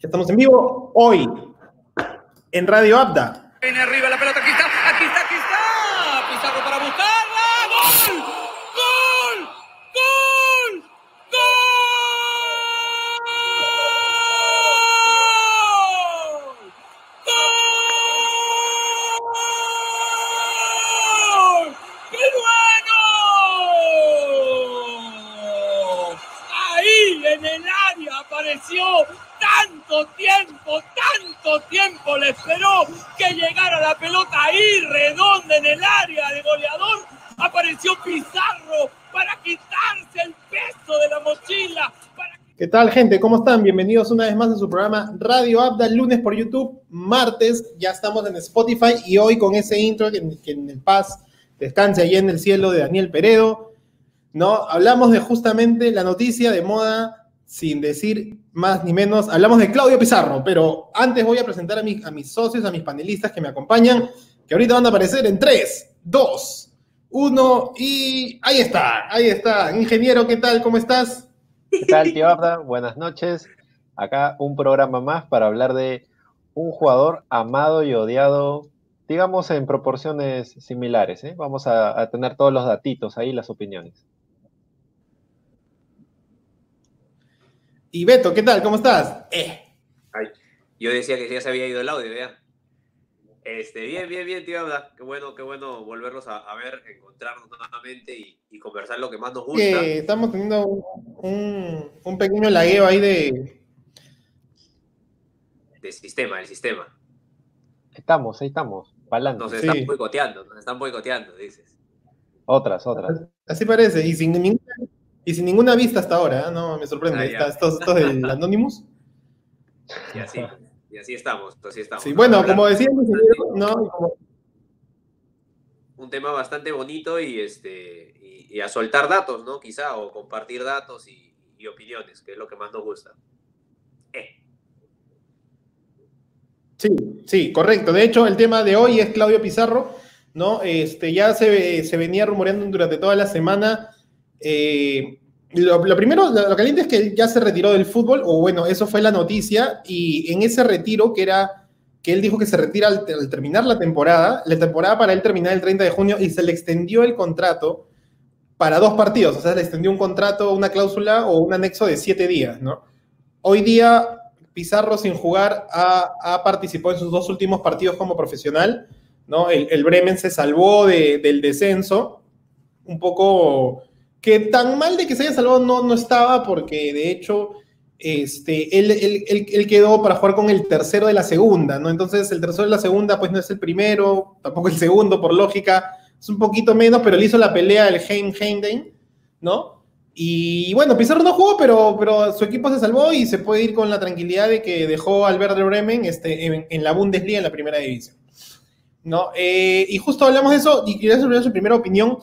Ya estamos en vivo hoy en Radio Abda. Viene arriba la pelota, aquí está, aquí está, aquí está. Pizarro para buscarla. ¡Gol! ¡Gol! ¡Gol! ¡Gol! ¡Gol! ¡Qué bueno! Ahí en el área apareció tanto tiempo, tanto tiempo le esperó que llegara la pelota ahí redonda en el área de goleador. Apareció Pizarro para quitarse el peso de la mochila. Para... ¿Qué tal, gente? ¿Cómo están? Bienvenidos una vez más a su programa Radio Abda, lunes por YouTube, martes ya estamos en Spotify y hoy con ese intro que, en el Paz descanse allí en el cielo de Daniel Peredo, ¿no? Hablamos de justamente la noticia de moda sin decir más ni menos. Hablamos de Claudio Pizarro, pero antes voy a presentar a, a mis socios, a mis panelistas que me acompañan, que ahorita van a aparecer en 3, 2, 1 y ahí está, ahí está. Ingeniero, ¿qué tal? ¿Cómo estás? ¿Qué tal, tío Abda? Buenas noches. Acá un programa más para hablar de un jugador amado y odiado, digamos en proporciones similares. ¿eh? Vamos a, a tener todos los datitos ahí, las opiniones. Y Beto, ¿qué tal? ¿Cómo estás? Eh. Ay, yo decía que ya se había ido el audio, ¿vea? Este, bien, bien, bien, tío. ¿verdad? Qué bueno, qué bueno volverlos a, a ver, encontrarnos nuevamente y, y, conversar lo que más nos gusta. Eh, estamos teniendo un, un, un, pequeño lagueo ahí de... De sistema, el sistema. Estamos, ahí estamos, balando. Nos están sí. boicoteando, nos están boicoteando, dices. Otras, otras. Así parece, y sin ninguna, y sin ninguna vista hasta ahora, ¿eh? no me sorprende. Ah, estos, estos del Anonymous. Y así, y así estamos, así estamos. Sí, bueno, como decía ¿no? Un tema bastante bonito y, este, y, y, a soltar datos, ¿no? Quizá, o compartir datos y, y opiniones, que es lo que más nos gusta. Eh. Sí, sí, correcto. De hecho, el tema de hoy es Claudio Pizarro, ¿no? Este, ya se, se venía rumoreando durante toda la semana. Eh, lo, lo, primero, lo caliente es que ya se retiró del fútbol, o bueno, eso fue la noticia, y en ese retiro, que era que él dijo que se retira al, terminar la temporada, la temporada para él terminar el 30 de junio, y se le extendió el contrato para dos partidos, o sea, se le extendió un contrato, una cláusula o un anexo de siete días, ¿no? Hoy día, Pizarro sin jugar ha, ha participado en sus dos últimos partidos como profesional, ¿no? El, el Bremen se salvó de, del descenso, un poco que tan mal de que se haya salvado no, no estaba, porque de hecho este, él, él, él, quedó para jugar con el tercero de la segunda, ¿no? Entonces el tercero de la segunda pues no es el primero, tampoco el segundo, por lógica, es un poquito menos, pero él hizo la pelea del Heim Heimdane, ¿no? Y bueno, Pizarro no jugó, pero, pero su equipo se salvó y se puede ir con la tranquilidad de que dejó al Werder Bremen este, en, en, la Bundesliga, en la primera división. ¿No? Eh, y justo hablamos de eso, y quería saber su primera opinión.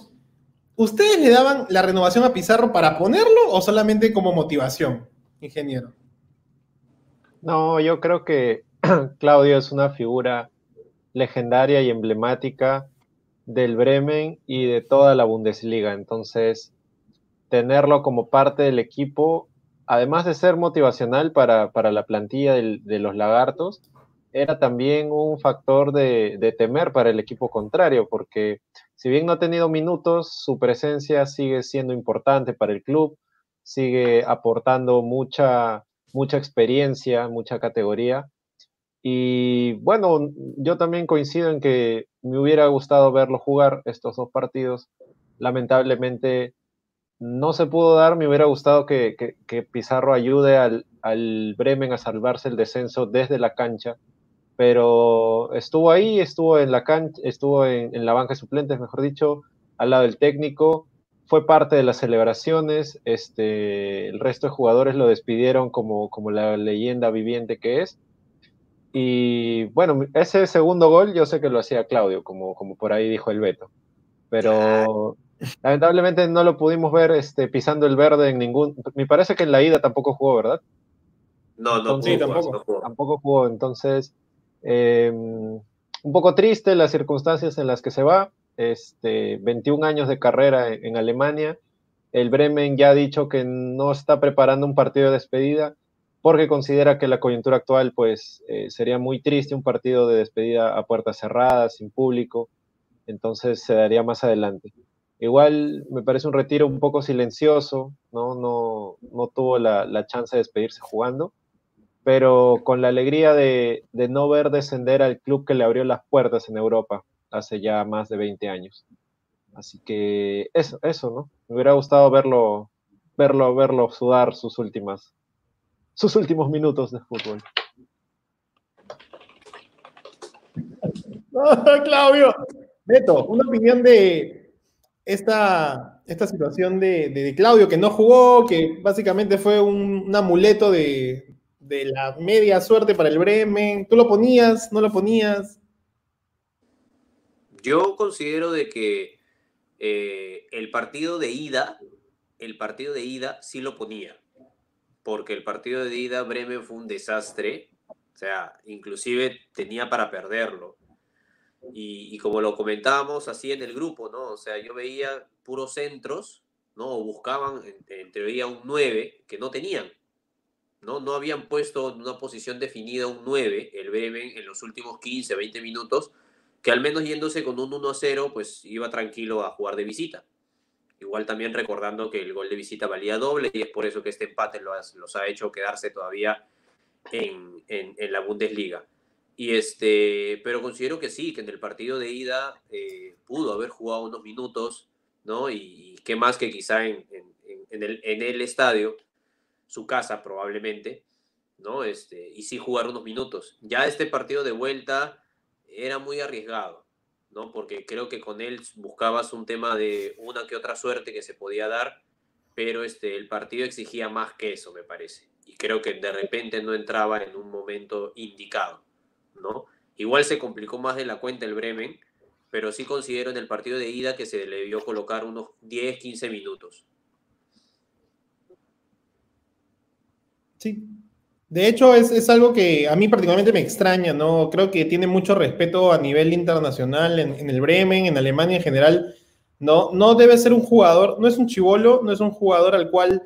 ¿Ustedes le daban la renovación a Pizarro para ponerlo o solamente como motivación, ingeniero? No, yo creo que Claudio es una figura legendaria y emblemática del Bremen y de toda la Bundesliga. Entonces, tenerlo como parte del equipo, además de ser motivacional para, para la plantilla de los lagartos, era también un factor de, temer para el equipo contrario, porque si bien no ha tenido minutos, su presencia sigue siendo importante para el club, sigue aportando mucha, mucha experiencia, mucha categoría. Y bueno, yo también coincido en que me hubiera gustado verlo jugar estos dos partidos. Lamentablemente no se pudo dar, me hubiera gustado que, que, Pizarro ayude al, al Bremen a salvarse el descenso desde la cancha pero estuvo ahí, estuvo en la cancha, estuvo en, en, la banca de suplentes, mejor dicho, al lado del técnico, fue parte de las celebraciones, este, el resto de jugadores lo despidieron como, como la leyenda viviente que es. Y bueno, ese segundo gol yo sé que lo hacía Claudio, como, como por ahí dijo el Beto, pero lamentablemente no lo pudimos ver este, pisando el verde en ningún... Me parece que en la ida tampoco jugó, ¿verdad? No, no, entonces, sí, tampoco. No jugó. Tampoco jugó, entonces eh, un poco triste las circunstancias en las que se va. Este, 21 años de carrera en, en, Alemania. El Bremen ya ha dicho que no está preparando un partido de despedida porque considera que la coyuntura actual pues eh, sería muy triste un partido de despedida a puertas cerradas, sin público, entonces se daría más adelante. Igual me parece un retiro un poco silencioso, no, no, no tuvo la chance de despedirse jugando, pero con la alegría de, no ver descender al club que le abrió las puertas en Europa hace ya más de 20 años. Así que eso, eso, ¿no? Me hubiera gustado verlo, verlo, verlo sudar sus últimas sus últimos minutos de fútbol. Claudio, Beto, una opinión de esta, esta situación de, Claudio que no jugó, que básicamente fue un amuleto de, de, la media suerte para el Bremen. ¿Tú lo ponías? ¿No lo ponías? Yo considero de que eh, el partido de ida, el partido de ida sí lo ponía porque el partido de ida Bremen fue un desastre, o sea, inclusive tenía para perderlo. Y, como lo comentábamos así en el grupo, ¿no? O sea, yo veía puros centros, ¿no? buscaban en, teoría un 9 que no tenían, ¿no? No habían puesto en una posición definida un 9, el Bremen, en los últimos 15, 20 minutos, que al menos yéndose con un 1 0, pues iba tranquilo a jugar de visita. Igual también recordando que el gol de visita valía doble y es por eso que este empate los, los ha hecho quedarse todavía en, en, la Bundesliga. Y este, pero considero que sí, que en el partido de ida eh, pudo haber jugado unos minutos, ¿no? Y, qué más que quizá en, en el estadio, su casa probablemente, ¿no? Este, y sí jugar unos minutos. Ya este partido de vuelta era muy arriesgado. ¿no? Porque creo que con él buscabas un tema de una que otra suerte que se podía dar, pero este, el partido exigía más que eso, me parece. Y creo que de repente no entraba en un momento indicado, ¿no? Igual se complicó más de la cuenta el Bremen, pero sí considero en el partido de ida que se le debió colocar unos 10, 15 minutos. Sí, de hecho, es, algo que a mí particularmente me extraña, ¿no? Creo que tiene mucho respeto a nivel internacional en, el Bremen, en Alemania en general. No, no debe ser un jugador, no es un chivolo, no es un jugador al cual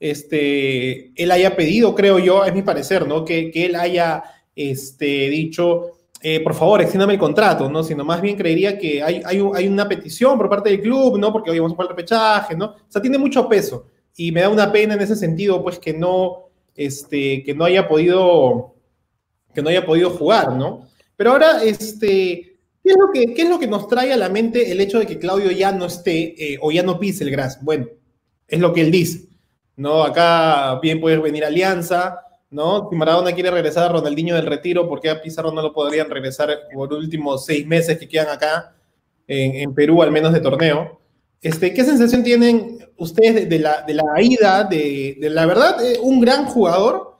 este, él haya pedido, creo yo, es mi parecer, ¿no? Que, él haya este, dicho, eh, por favor, extiéndame el contrato, ¿no? Sino más bien creería que hay, hay, hay, una petición por parte del club, ¿no? Porque hoy vamos jugar el repechaje, ¿no? O sea, tiene mucho peso. Y me da una pena en ese sentido, pues, que no este, que no haya podido, que no haya podido jugar, ¿no? Pero ahora, este, ¿qué es, lo que, ¿qué es lo que nos trae a la mente el hecho de que Claudio ya no esté eh, o ya no pise el gras? Bueno, es lo que él dice, ¿no? Acá bien puede venir Alianza, ¿no? Si Maradona quiere regresar a Ronaldinho del retiro, ¿por qué a Pizarro no lo podrían regresar por últimos seis meses que quedan acá en, en Perú, al menos de torneo? Este, ¿Qué sensación tienen ustedes de, la, de la, ida, de, la verdad, eh, un gran jugador,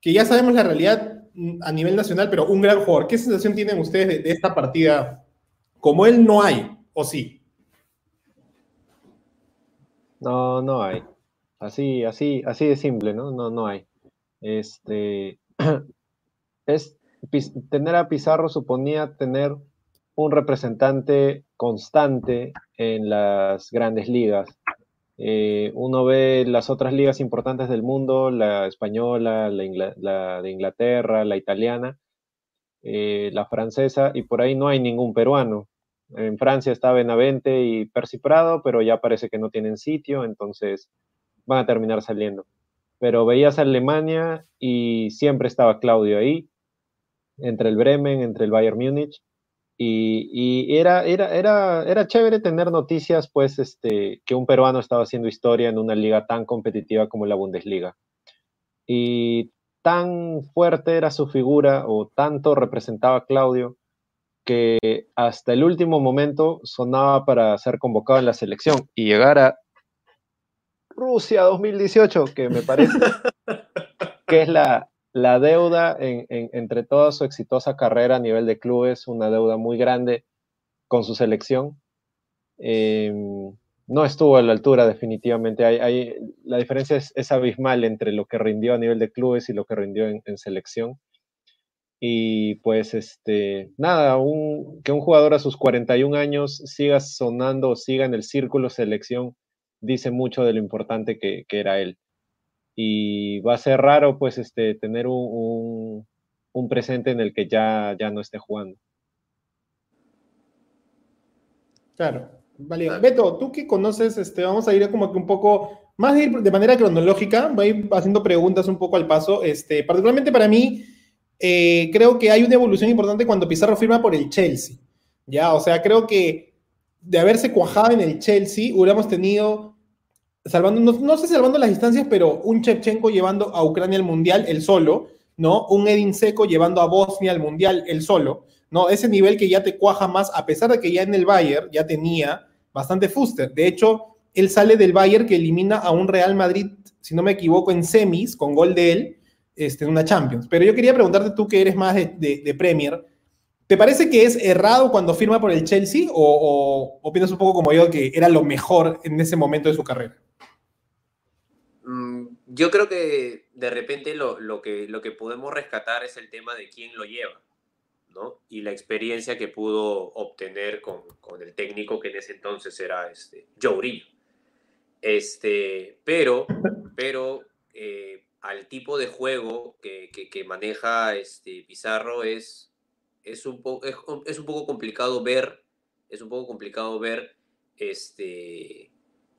que ya sabemos la realidad a nivel nacional, pero un gran jugador? ¿Qué sensación tienen ustedes de, esta partida? Como él no hay, ¿o sí? No, no hay. Así, así, así de simple, ¿no? No, no hay. Este, es, tener a Pizarro suponía tener un representante constante en las grandes ligas. Eh, uno ve las otras ligas importantes del mundo, la española, la, de Inglaterra, la italiana, eh, la francesa, y por ahí no hay ningún peruano. En Francia está Benavente y Percy Prado, pero ya parece que no tienen sitio, entonces van a terminar saliendo. Pero veías a Alemania y siempre estaba Claudio ahí, entre el Bremen, entre el Bayern Múnich, y, era, era, era, era chévere tener noticias, pues, este, que un peruano estaba haciendo historia en una liga tan competitiva como la Bundesliga. Y tan fuerte era su figura, o tanto representaba a Claudio, que hasta el último momento sonaba para ser convocado en la selección y llegar a Rusia 2018, que me parece que es la, la deuda entre toda su exitosa carrera a nivel de clubes, una deuda muy grande con su selección. Em, no estuvo a la altura definitivamente. La diferencia es, abismal entre lo que rindió a nivel de clubes y lo que rindió en, selección. Y pues, este, nada, que un jugador a sus 41 años siga sonando, siga en el círculo selección, dice mucho de lo importante que era él. Y va a ser raro pues este, tener un, presente en el que ya, ya no esté jugando. Claro, vale. Beto, tú que conoces, este, vamos a ir como que un poco más de, manera cronológica, voy a ir haciendo preguntas un poco al paso. Este, particularmente para mí, eh, creo que hay una evolución importante cuando Pizarro firma por el Chelsea. Ya, o sea, creo que de haberse cuajado en el Chelsea, hubiéramos tenido, salvando, no, sé salvando las distancias, pero un Chevchenko llevando a Ucrania al Mundial, el solo, ¿no? Un Edin Seco llevando a Bosnia al Mundial, el solo, ¿no? Ese nivel que ya te cuaja más, a pesar de que ya en el Bayern ya tenía bastante fuster. De hecho, él sale del Bayern que elimina a un Real Madrid, si no me equivoco, en semis, con gol de él, este, en una Champions. Pero yo quería preguntarte tú que eres más de, Premier, ¿te parece que es errado cuando firma por el Chelsea o, piensas un poco como yo que era lo mejor en ese momento de su carrera? Mm, yo creo que de repente lo, que, lo que podemos rescatar es el tema de quién lo lleva. ¿no? y la experiencia que pudo obtener con, el técnico que en ese entonces era este, Joe Este, pero, pero eh, al tipo de juego que, maneja este Pizarro es, es, un es, un poco complicado ver, es un poco complicado ver este,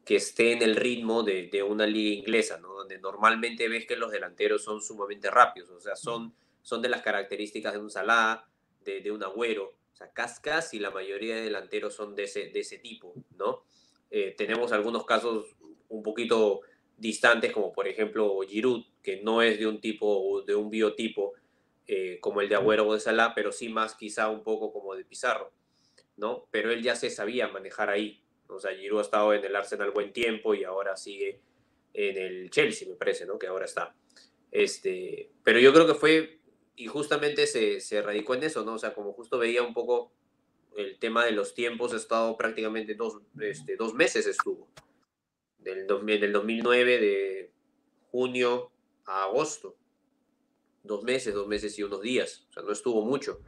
que esté en el ritmo de, una liga inglesa, ¿no? donde normalmente ves que los delanteros son sumamente rápidos, o sea, son, son de las características de un Salah, de, un Agüero, o sea, casi la mayoría de delanteros son de ese, de ese tipo, ¿no? Eh, tenemos algunos casos un poquito distantes, como por ejemplo Giroud, que no es de un tipo, de un biotipo eh, como el de Agüero o de Salah, pero sí más quizá un poco como de Pizarro, ¿no? Pero él ya se sabía manejar ahí. O sea, Giroud ha estado en el Arsenal buen tiempo y ahora sigue en el Chelsea, me parece, ¿no? Que ahora está. Este, pero yo creo que fue, y justamente se, se radicó en eso, ¿no? O sea, como justo veía un poco el tema de los tiempos, ha estado prácticamente dos, este, dos meses estuvo del, del 2009, de junio a agosto. Dos meses, dos meses y unos días. O sea, no estuvo mucho.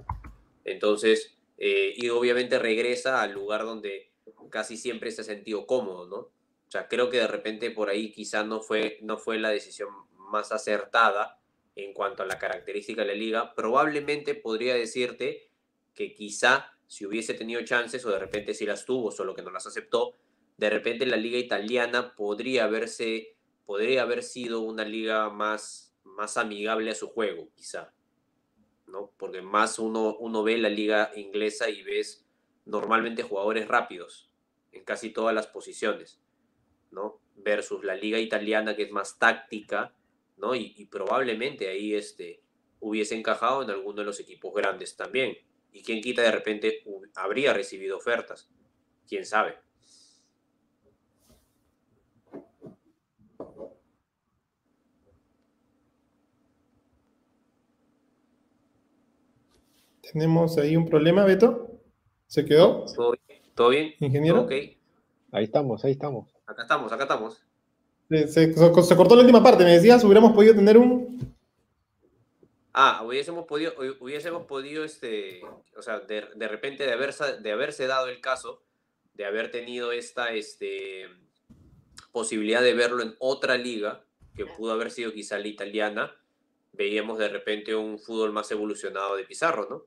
Entonces, eh, y obviamente regresa al lugar donde casi siempre se ha sentido cómodo, ¿no? O sea, creo que de repente por ahí quizá no fue, no fue la decisión más acertada en cuanto a la característica de la liga. Probablemente podría decirte que quizá si hubiese tenido chances o de repente si las tuvo, solo que no las aceptó, de repente la liga italiana podría haberse, podría haber sido una liga más, más amigable a su juego, quizá, ¿no? Porque más uno, uno ve la liga inglesa y ves normalmente jugadores rápidos en casi todas las posiciones, ¿no? Versus la liga italiana que es más táctica, ¿no? Y, probablemente ahí este, hubiese encajado en alguno de los equipos grandes también. Y quien quita de repente habría recibido ofertas, quién sabe. Tenemos ahí un problema, Beto. ¿Se quedó? ¿Todo bien? ¿Ingeniero? Ok. Ahí estamos, ahí estamos. Acá estamos, acá estamos. Se, cortó la última parte, me decías, hubiéramos podido tener un... Ah, hubiésemos podido, hubiésemos podido, este, o sea, de, repente de haberse, de haberse dado el caso, de haber tenido esta este, posibilidad de verlo en otra liga, que pudo haber sido quizá la italiana, veíamos de repente un fútbol más evolucionado de Pizarro, ¿no?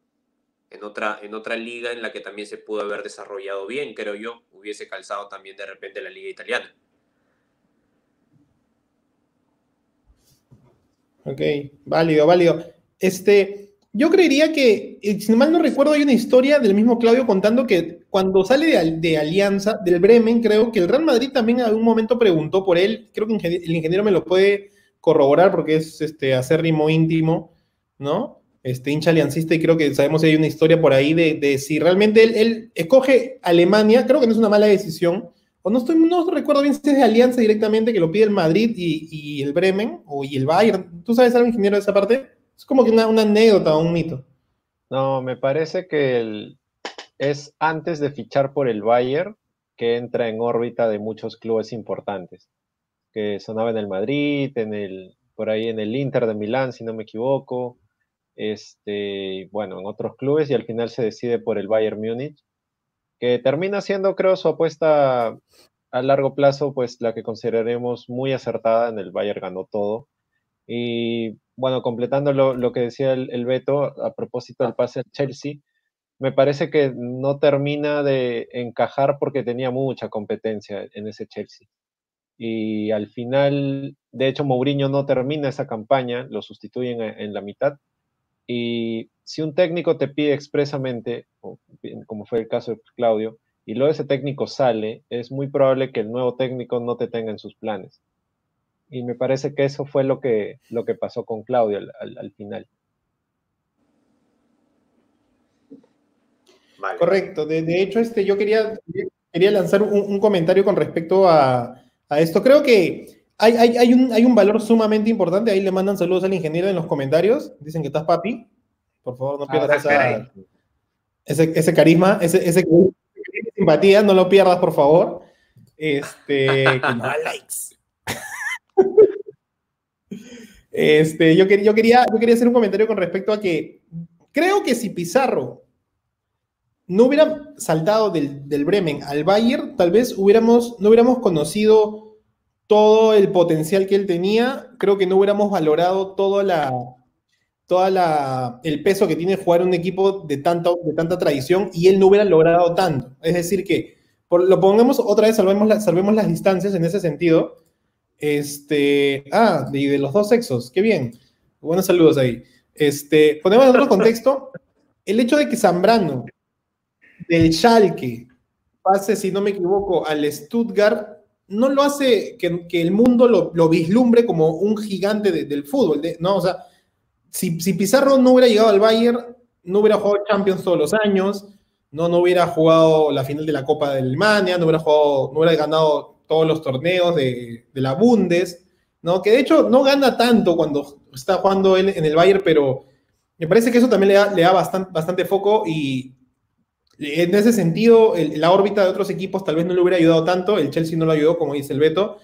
En otra, en otra liga en la que también se pudo haber desarrollado bien, creo yo, hubiese calzado también de repente la liga italiana. Ok, válido, válido. Este, yo creería que, eh, si mal no recuerdo, hay una historia del mismo Claudio contando que cuando sale de, de, Alianza, del Bremen, creo que el Real Madrid también en algún momento preguntó por él, creo que el ingeniero me lo puede corroborar porque es este acérrimo íntimo, ¿no? Este, hincha aliancista y creo que sabemos que hay una historia por ahí de, si realmente él, escoge Alemania, creo que no es una mala decisión, o no, estoy, no recuerdo bien si es de Alianza directamente que lo pide el Madrid y, el Bremen o y el Bayern. ¿Tú sabes algo, ingeniero, de esa parte? Es como que una, anécdota o un mito. No, me parece que es antes de fichar por el Bayern que entra en órbita de muchos clubes importantes, que sonaba en el Madrid, en el, por ahí en el Inter de Milán, si no me equivoco, este, bueno, en otros clubes y al final se decide por el Bayern Múnich, que termina siendo, creo, su apuesta a largo plazo, pues la que consideraremos muy acertada, en el Bayern ganó todo. Y bueno, completando lo, que decía el, el, Beto a propósito del pase al Chelsea, me parece que no termina de encajar porque tenía mucha competencia en ese Chelsea. Y al final, de hecho, Mourinho no termina esa campaña, lo sustituyen en la mitad. Y si un técnico te pide expresamente, como fue el caso de Claudio, y luego ese técnico sale, es muy probable que el nuevo técnico no te tenga en sus planes. Y me parece que eso fue lo que, lo que pasó con Claudio al, final. Correcto. De, hecho, este, yo quería, quería lanzar un, comentario con respecto a, esto. Creo que hay, hay, un, hay un valor sumamente importante. Ahí le mandan saludos al ingeniero en los comentarios. Dicen que estás papi. Por favor, no pierdas ah, ese, ese, carisma, ese, ese simpatía, no lo pierdas, por favor. Este, likes. Este, yo, yo, quería, yo quería hacer un comentario con respecto a que creo que si Pizarro no hubiera saltado del, del, Bremen al Bayern, tal vez hubiéramos, no hubiéramos conocido todo el potencial que él tenía, creo que no hubiéramos valorado toda la, toda la, el peso que tiene jugar un equipo de tanta, de tanta tradición y él no hubiera logrado tanto. Es decir, que por, lo pongamos otra vez, salvemos, salvemos las distancias en ese sentido. Este, ah, de, de los dos sexos, qué bien. Buenos saludos ahí. Este, ponemos en otro contexto, el hecho de que Zambrano del Schalke pase, si no me equivoco, al Stuttgart, no lo hace que, el mundo lo, vislumbre como un gigante del fútbol, ¿no? O sea, si, Pizarro no hubiera llegado al Bayern, no hubiera jugado Champions todos los años, no, no hubiera jugado la final de la Copa de Alemania, no hubiera, jugado, no hubiera ganado todos los torneos de, la Bundes, ¿no? que de hecho no gana tanto cuando está jugando él en el Bayern, pero me parece que eso también le da, le da bastante, bastante foco y en ese sentido la órbita de otros equipos tal vez no le hubiera ayudado tanto, el Chelsea no lo ayudó, como dice el Beto.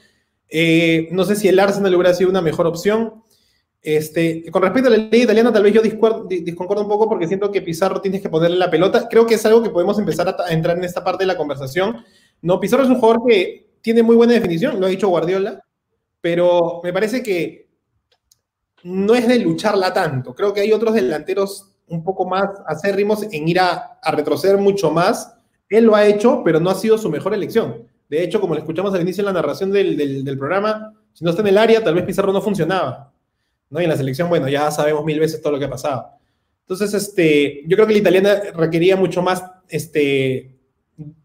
Eh, no sé si el Arsenal hubiera sido una mejor opción. Este, con respecto a la ley italiana, tal vez yo disconcordo un poco porque siento que Pizarro tienes que ponerle la pelota. Creo que es algo que podemos empezar a, entrar en esta parte de la conversación. No, Pizarro es un jugador que tiene muy buena definición, lo ha dicho Guardiola, pero me parece que no es de lucharla tanto. Creo que hay otros delanteros un poco más acérrimos en ir a, retroceder mucho más. Él lo ha hecho, pero no ha sido su mejor elección. De hecho, como le escuchamos al inicio en la narración del, del programa, si no está en el área, tal vez Pizarro no funcionaba. ¿no? Y en la selección, bueno, ya sabemos mil veces todo lo que ha pasado. Entonces, este, yo creo que la italiana requería mucho más este,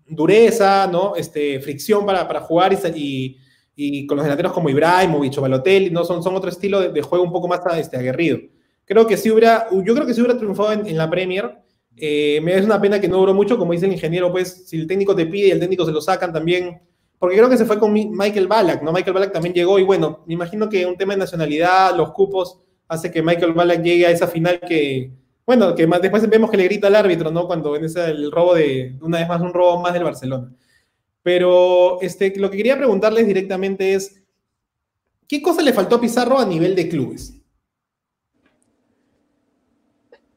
dureza, ¿no? Este, fricción para, para jugar y, y, con los delanteros como Ibrahimovic o Balotelli, ¿no? Son, son otro estilo de, juego un poco más este, aguerrido. Creo que si hubiera, yo creo que si hubiera triunfado en, la Premier, eh, me es una pena que no duró mucho, como dice el ingeniero, pues si el técnico te pide y el técnico se lo sacan también, porque creo que se fue con Michael Ballack, ¿no? Michael Ballack también llegó y bueno, me imagino que un tema de nacionalidad, los cupos, hace que Michael Ballack llegue a esa final que, bueno, que después vemos que le grita al árbitro, ¿no? Cuando en ese el robo de, una vez más, un robo más del Barcelona. Pero este, lo que quería preguntarles directamente es, ¿qué cosa le faltó a Pizarro a nivel de clubes?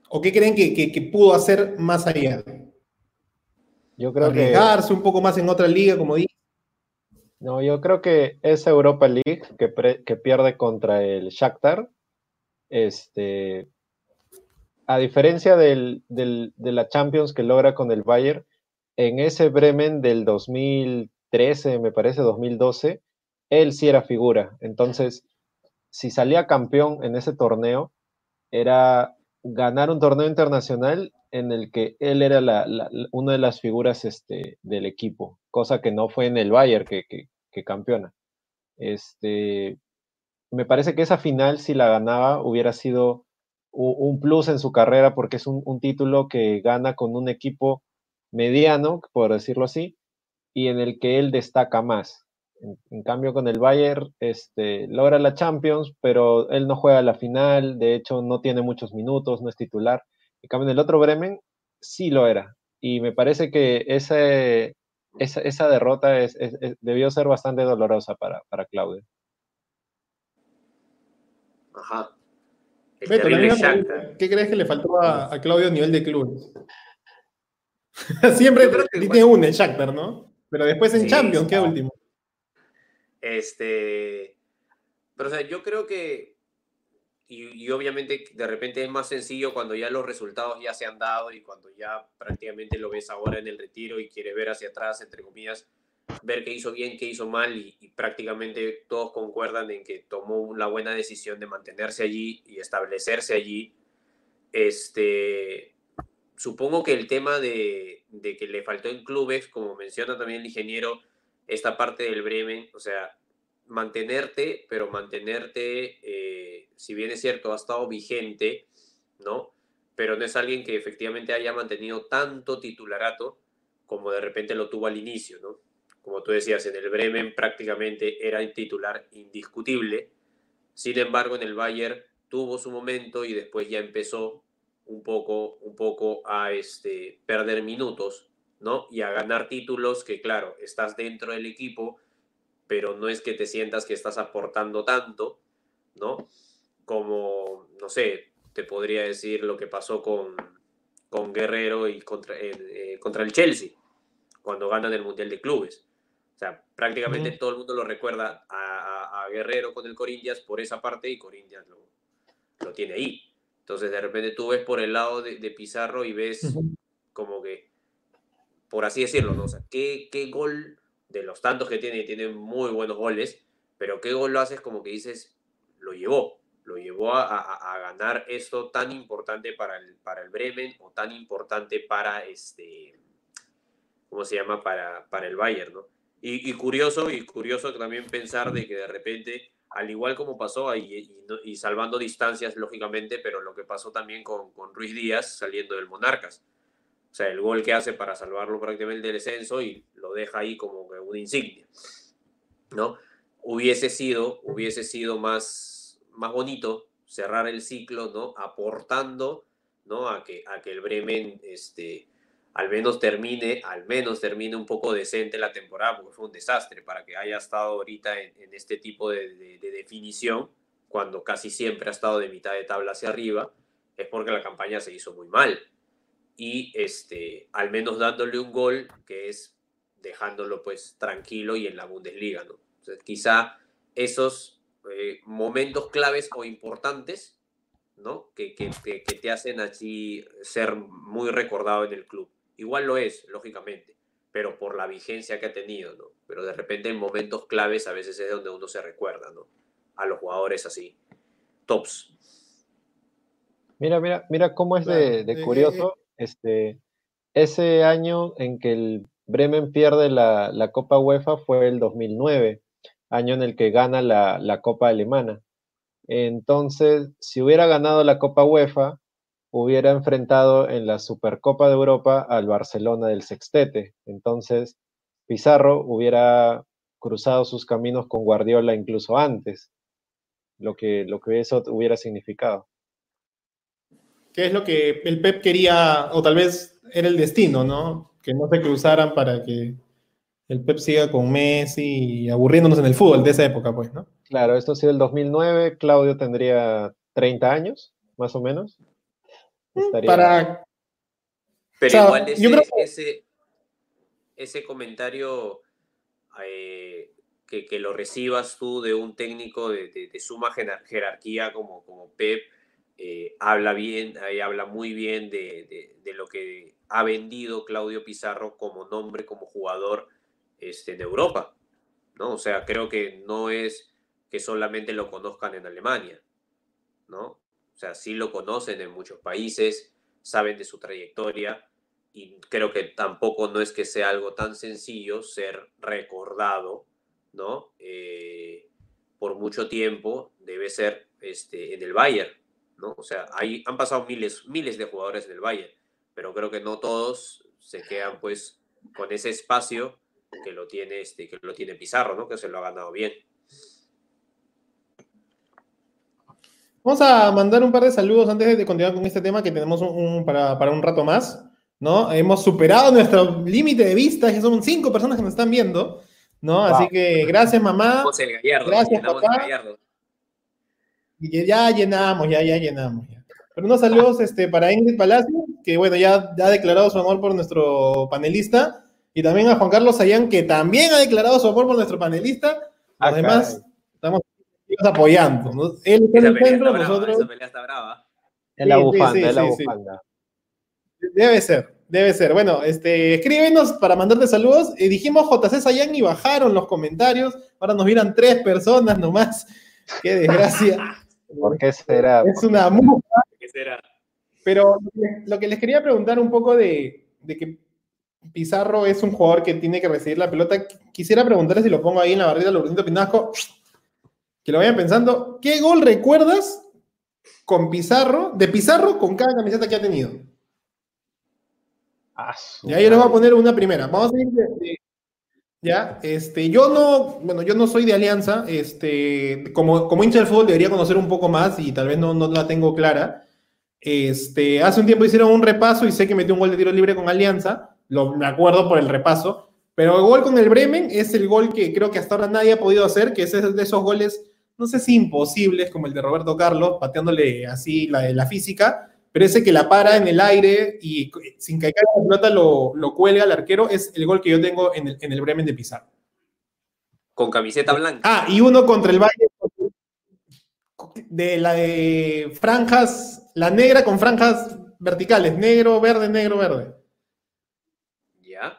¿O qué creen que, que, pudo hacer más allá? Yo creo Arriesgarse un poco más en otra liga, como dije. No, yo creo que esa Europa League que, que pierde contra el Shakhtar, este, a diferencia del, de la Champions que logra con el Bayern, en ese Bremen del 2013, me parece, 2012, él sí era figura. Entonces, si salía campeón en ese torneo, era ganar un torneo internacional en el que él era una de las figuras este, del equipo, cosa que no fue en el Bayern que, que, campeona. Este, me parece que esa final, si la ganaba, hubiera sido un plus en su carrera porque es un, título que gana con un equipo mediano, por decirlo así, y en el que él destaca más. En, cambio, con el Bayern, este, logra la Champions, pero él no juega la final, de hecho no tiene muchos minutos, no es titular. En cambio, en el otro Bremen sí lo era. Y me parece que ese, esa, derrota debió ser bastante dolorosa para, para Claudio. Ajá. ¿Qué crees que le faltó a, Claudio a nivel de clubes? Siempre tiene uno, el Shakhtar, ¿no? Pero después en Champions, ¿qué último? Este, pero o sea, yo creo que, y, obviamente de repente es más sencillo cuando ya los resultados ya se han dado y cuando ya prácticamente lo ves ahora en el retiro y quieres ver hacia atrás, entre comillas, ver qué hizo bien, qué hizo mal y, y, prácticamente todos concuerdan en que tomó la buena decisión de mantenerse allí y establecerse allí. Este, supongo que el tema de, de, que le faltó en clubes, como menciona también el ingeniero, esta parte del Bremen, o sea, mantenerte, pero mantenerte, eh, si bien es cierto, ha estado vigente, ¿no? Pero no es alguien que efectivamente haya mantenido tanto titularato como de repente lo tuvo al inicio, ¿no? como tú decías, en el Bremen prácticamente era titular indiscutible. Sin embargo, en el Bayern tuvo su momento y después ya empezó un poco, un poco a este, perder minutos, ¿no? Y a ganar títulos que, claro, estás dentro del equipo, pero no es que te sientas que estás aportando tanto, ¿no? Como, no sé, te podría decir lo que pasó con, con Guerrero y contra, eh, contra el Chelsea, cuando ganan el Mundial de Clubes. O sea, prácticamente todo el mundo lo recuerda a, a, Guerrero con el Corinthians por esa parte y Corinthians lo, lo, tiene ahí. Entonces, de repente tú ves por el lado de, de Pizarro y ves uh -huh. como que, por así decirlo, ¿no? O sea, ¿qué, ¿qué, gol de los tantos que tiene? Tiene muy buenos goles, pero ¿qué gol lo haces como que dices, lo llevó? Lo llevó a, ganar esto tan importante para el, para el Bremen o tan importante para este, ¿cómo se llama? Para, para el Bayern, ¿no? Y, y, curioso, y curioso también pensar de que de repente, al igual como pasó, y, y, y salvando distancias, lógicamente, pero lo que pasó también con, con, Ruiz Díaz saliendo del Monarcas. Sea, el gol que hace para salvarlo prácticamente del descenso y lo deja ahí como una insignia. ¿No? Hubiese sido, hubiese sido más, más bonito cerrar el ciclo, ¿no? Aportando, ¿no? A que, a que el Bremen, este, al menos termine, al menos termine un poco decente la temporada, porque fue un desastre para que haya estado ahorita en, este tipo de, definición, cuando casi siempre ha estado de mitad de tabla hacia arriba, es porque la campaña se hizo muy mal. Y este, al menos dándole un gol que es dejándolo pues tranquilo y en la Bundesliga, ¿no? Entonces, quizá esos eh, momentos claves o importantes, ¿no? Que, que, que, que te hacen así ser muy recordado en el club. Igual lo es, lógicamente, pero por la vigencia que ha tenido, ¿no? Pero de repente en momentos claves a veces es donde uno se recuerda, ¿no? A los jugadores así, tops. Mira, mira, mira cómo es de, de curioso este, ese año en que el Bremen pierde la, la, Copa UEFA fue el 2009, año en el que gana la, la Copa Alemana. Entonces, si hubiera ganado la Copa UEFA, hubiera enfrentado en la Supercopa de Europa al Barcelona del Sextete. Entonces, Pizarro hubiera cruzado sus caminos con Guardiola incluso antes, lo que, lo que eso hubiera significado. ¿Qué es lo que el Pep quería, o tal vez era el destino, ¿no? Que no se cruzaran para que el Pep siga con Messi y aburriéndonos en el fútbol de esa época, pues, ¿no? Claro, esto ha sido el 2009, Claudio tendría 30 años, más o menos. Estaría... Para... Pero o sea, igual ese, creo... ese, ese, comentario eh, que, que, lo recibas tú de un técnico de, de, de suma jerarquía como, como Pep, eh, habla bien, eh, habla muy bien de, de, lo que ha vendido Claudio Pizarro como nombre, como jugador este, en Europa. ¿no? O sea, creo que no es que solamente lo conozcan en Alemania, ¿no? O sea, sí lo conocen en muchos países, saben de su trayectoria y creo que tampoco no es que sea algo tan sencillo ser recordado, ¿no? Eh, por mucho tiempo debe ser este, en el Bayern, ¿no? O sea, ahí han pasado miles, miles de jugadores en el Bayern, pero creo que no todos se quedan pues con ese espacio que lo tiene, este, que lo tiene Pizarro, ¿no? Que se lo ha ganado bien. Vamos a mandar un par de saludos antes de continuar con este tema que tenemos un, un, para, para, un rato más. ¿no? Hemos superado nuestro límite de vistas, ya son cinco personas que nos están viendo. ¿no? Wow. Así que gracias, mamá. Gallardo, gracias, papá. Y ya llenamos, ya, ya llenamos. Ya. Pero unos saludos este, para Ingrid Palacio, que bueno, ya, ya ha declarado su amor por nuestro panelista. Y también a Juan Carlos Sayán, que también ha declarado su amor por nuestro panelista. Además, estamos apoyando. ¿no? Él está en el centro, nosotros. Esa pelea está brava. En la bufanda, en la bufanda. Debe ser, debe ser. Bueno, este, escríbenos para mandarte saludos. Eh, dijimos JC Sayan y bajaron los comentarios. Ahora nos miran tres personas nomás. Qué desgracia. ¿Por qué será? Es una mufa. ¿Qué será? Pero lo que les quería preguntar un poco de, de que Pizarro es un jugador que tiene que recibir la pelota. Quisiera preguntarle si lo pongo ahí en la barrita del Pinasco, que lo vayan pensando. ¿Qué gol recuerdas con Pizarro, de Pizarro con cada camiseta que ha tenido? Ah, y ahí les voy a poner una primera. Vamos a ir de, ya, este, yo no, bueno, yo no soy de Alianza, este, como, como hincha del fútbol debería conocer un poco más y tal vez no, no la tengo clara. Este, hace un tiempo hicieron un repaso y sé que metió un gol de tiro libre con Alianza, lo, me acuerdo por el repaso, pero el gol con el Bremen es el gol que creo que hasta ahora nadie ha podido hacer, que es de esos goles, no sé si imposibles, como el de Roberto Carlos, pateándole así la, la física, pero ese que la para en el aire y sin que caiga la pelota lo, lo cuelga al arquero, es el gol que yo tengo en el, en el Bremen de Pizarro. Con camiseta blanca. Ah, y uno contra el Valle de la de franjas, la negra con franjas verticales, negro, verde, negro, verde. Ya.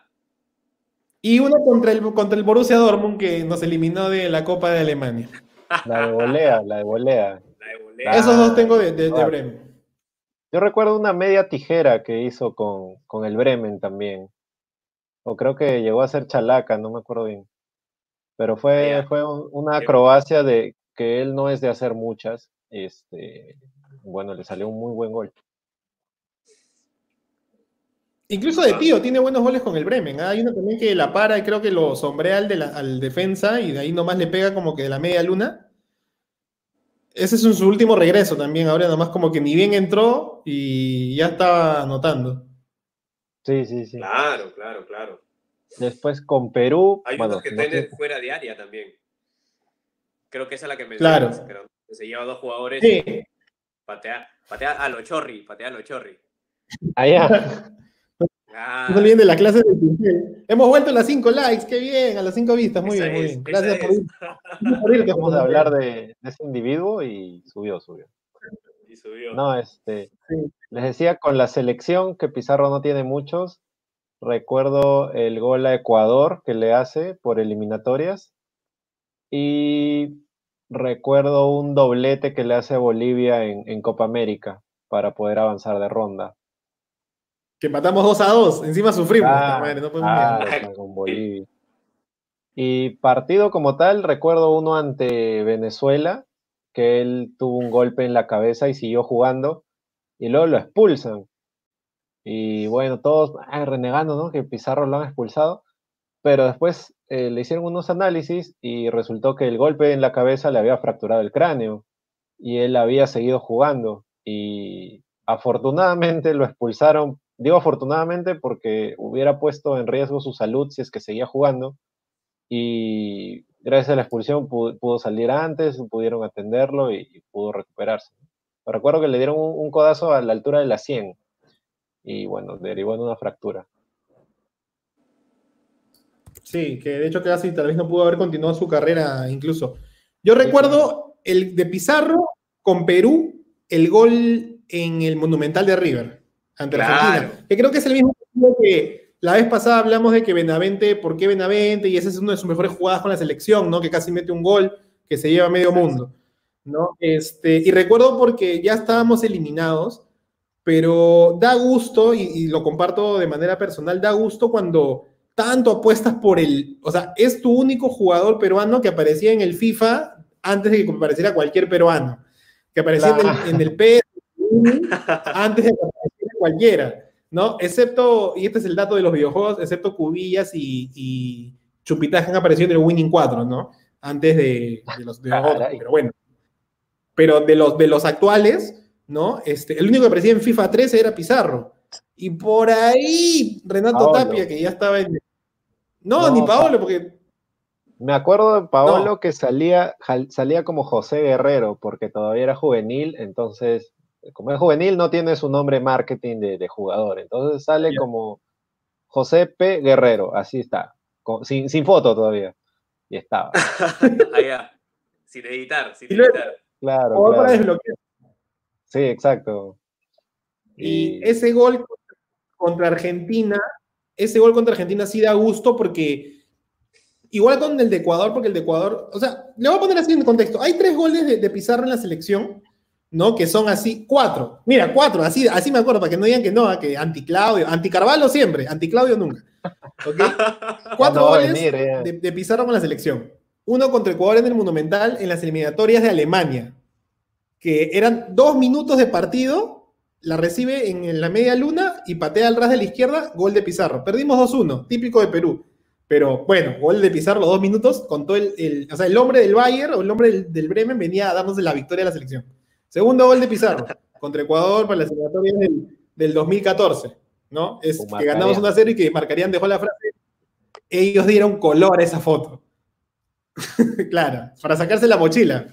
Y uno contra el, contra el Borussia Dortmund que nos eliminó de la Copa de Alemania. La de volea, la de volea. Esos dos tengo de, de, Bremen. Yo recuerdo una media tijera que hizo con, con, el Bremen también. O creo que llegó a ser Chalaca, no me acuerdo bien. Pero fue, fue una acrobacia de, que él no es de hacer muchas, este, bueno, le salió un muy buen gol. Incluso de Pío tiene buenos goles con el Bremen. ¿ah? Hay uno también que la para y creo que lo sombrea al, de al defensa y de ahí nomás le pega como que de la media luna. Ese es su último regreso también. Ahora nomás como que ni bien entró y ya estaba anotando. Sí, sí, sí. Claro, claro, claro. Después con Perú. Hay unos que tienen fuera de área también. Creo que esa es la que me Claro. se lleva dos jugadores. Sí. Patea, patea a lo chorri, patea a lo chorri. Allá. Ah. No olviden de la clase del pincel. Hemos vuelto a las 5 likes, qué bien, a las 5 vistas, muy bien, muy bien. Gracias por, ir, por irte. Vamos a hablar de, ese individuo y subió, subió. Y subió. No, este, les decía, con la selección, que Pizarro no tiene muchos, recuerdo el gol a Ecuador que le hace por eliminatorias, y recuerdo un doblete que le hace a Bolivia en, Copa América para poder avanzar de ronda. Que matamos 2 a 2, encima sufrimos. con Bolivia. Y partido como tal, recuerdo uno ante Venezuela, que él tuvo un golpe en la cabeza y siguió jugando, y luego lo expulsan. Y bueno, todos renegando, ¿no? Que Pizarro lo han expulsado pero después eh, le hicieron unos análisis y resultó que el golpe en la cabeza le había fracturado el cráneo y él había seguido jugando y afortunadamente lo expulsaron, digo afortunadamente porque hubiera puesto en riesgo su salud si es que seguía jugando y gracias a la expulsión pudo, salir antes, pudieron atenderlo y, pudo recuperarse. recuerdo que le dieron un, un, codazo a la altura de la 100 y bueno, derivó en una fractura. Sí, que de hecho casi tal vez no pudo haber continuado su carrera incluso. Yo recuerdo el de Pizarro con Perú, el gol en el Monumental de River ante la Argentina, que creo que es el mismo que la vez pasada hablamos de que Benavente, ¿por qué Benavente? Y ese es uno de sus mejores jugadas con la selección, ¿no? Que casi mete un gol que se lleva a medio mundo, ¿no? Este, y recuerdo porque ya estábamos eliminados, pero da gusto, y lo comparto de manera personal, da gusto cuando tanto apuestas por el, o sea, es tu único jugador peruano que aparecía en el FIFA antes de que apareciera cualquier peruano, que aparecía en, el, PS antes de que cualquiera, ¿no? Excepto, y este es el dato de los videojuegos, excepto Cubillas y, y Chupitas que han aparecido en el Winning 4, ¿no? Antes de, los, de otros, pero bueno. Pero de los, de los actuales, ¿no? Este, el único que aparecía en FIFA 13 era Pizarro. Y por ahí, Renato Tapia, que ya estaba en, no, ni Paolo, porque. Me acuerdo de Paolo que salía, salía como José Guerrero, porque todavía era juvenil, entonces, como es juvenil, no tiene su nombre marketing de, jugador. Entonces sale como José P. Guerrero, así está, sin, foto todavía. y estaba. Allá. Sin editar, sin editar. Claro, para desbloquear. Sí, exacto. Y ese gol contra Argentina, ese gol contra Argentina sí da gusto porque, igual con el de Ecuador, porque el de Ecuador, o sea, le voy a poner así en contexto. Hay tres goles de, de Pizarro en la selección, ¿no? Que son así, cuatro. Mira, cuatro, así, así me acuerdo, para que no digan que no, ah, que anti-Claudio, anti-Carvalho siempre, anti-Claudio nunca. Cuatro No goles venir, de, de Pizarro con la selección. Uno contra Ecuador en el Monumental en las eliminatorias de Alemania, que eran dos minutos de partido, la recibe en la media luna y patea al ras de la izquierda, gol de Pizarro. Perdimos 2-1, típico de Perú. Pero bueno, gol de Pizarro, dos minutos, con todo el, el- o sea, el hombre del Bayern o el hombre del, del Bremen venía a darnos la victoria a la selección. Segundo gol de Pizarro, contra Ecuador para las eliminatorias del, del 2014, ¿no? Es que ganamos Marcarían. 1-0 y que Marcarían dejó la frase, ellos dieron color a esa foto. claro, para sacarse la mochila.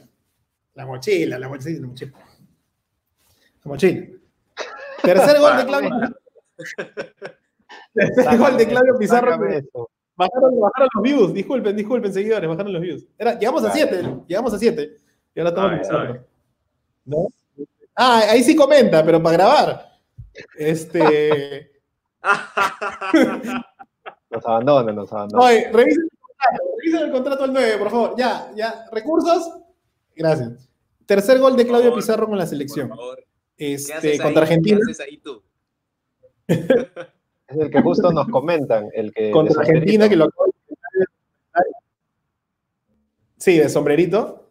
La mochila, la mochila, la mochila. La mochila. Tercer gol de Claudio. Tercer gol de Claudio Pizarro. Bajaron, bajaron los views, disculpen, disculpen, seguidores, bajaron los views. Era, llegamos a Claro. 7, llegamos a 7. Y ahora estamos Sabe, en sabe. cuatro. ¿No? Ah, ahí sí comenta, pero para grabar. Este. Nos abandonan, nos abandonan. Oye, revisen el contrato, revisen el contrato al 9, por favor. Ya, ya. ¿Recursos? Gracias. Tercer gol de Por Claudio favor, Pizarro con la Por selección. favor. ¿Qué Este, haces contra ahí? Argentina. ¿Qué haces ahí tú? Es el que justo nos comentan, el que Contra Argentina, que lo Sí, de sombrerito.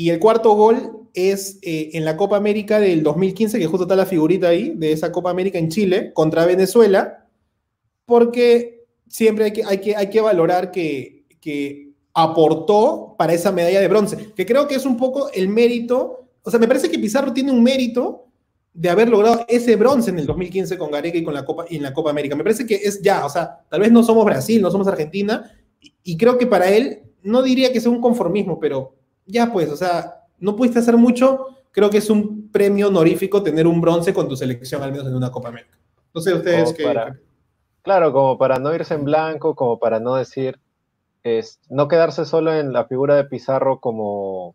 Y el cuarto gol es eh, en la Copa América del 2015, que justo está la figurita ahí, de esa Copa América en Chile, contra Venezuela, porque siempre hay que, hay que, hay que valorar que, que aportó para esa medalla de bronce, que creo que es un poco el mérito, o sea, me parece que Pizarro tiene un mérito de haber logrado ese bronce en el 2015 con Gareca y con la Copa y en la Copa América. Me parece que es ya, o sea, tal vez no somos Brasil, no somos Argentina, y, y creo que para él, no diría que sea un conformismo, pero ya pues, o sea, no pudiste hacer mucho, creo que es un premio honorífico tener un bronce con tu selección, al menos en una Copa América. No sé ustedes qué... para- Claro, como para no irse en blanco, como para no decir, es, no quedarse solo en la figura de Pizarro como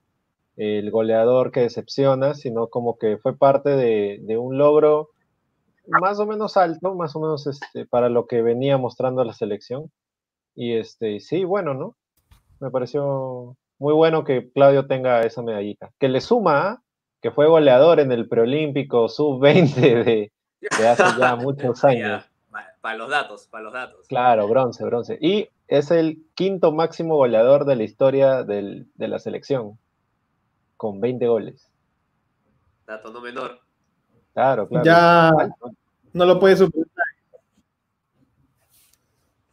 el goleador que decepciona, sino como que fue parte de, de un logro más o menos alto, más o menos este, para lo que venía mostrando la selección. Y este, sí, bueno, ¿no? Me pareció muy bueno que Claudio tenga esa medallita. Que le suma a que fue goleador en el preolímpico sub-20 de, de hace ya muchos años. Para los datos, para los datos. Claro, bronce, bronce. Y es el quinto máximo goleador de la historia del- de la selección, con 20 goles. Dato no menor. Claro, claro. Ya no lo puedes superar.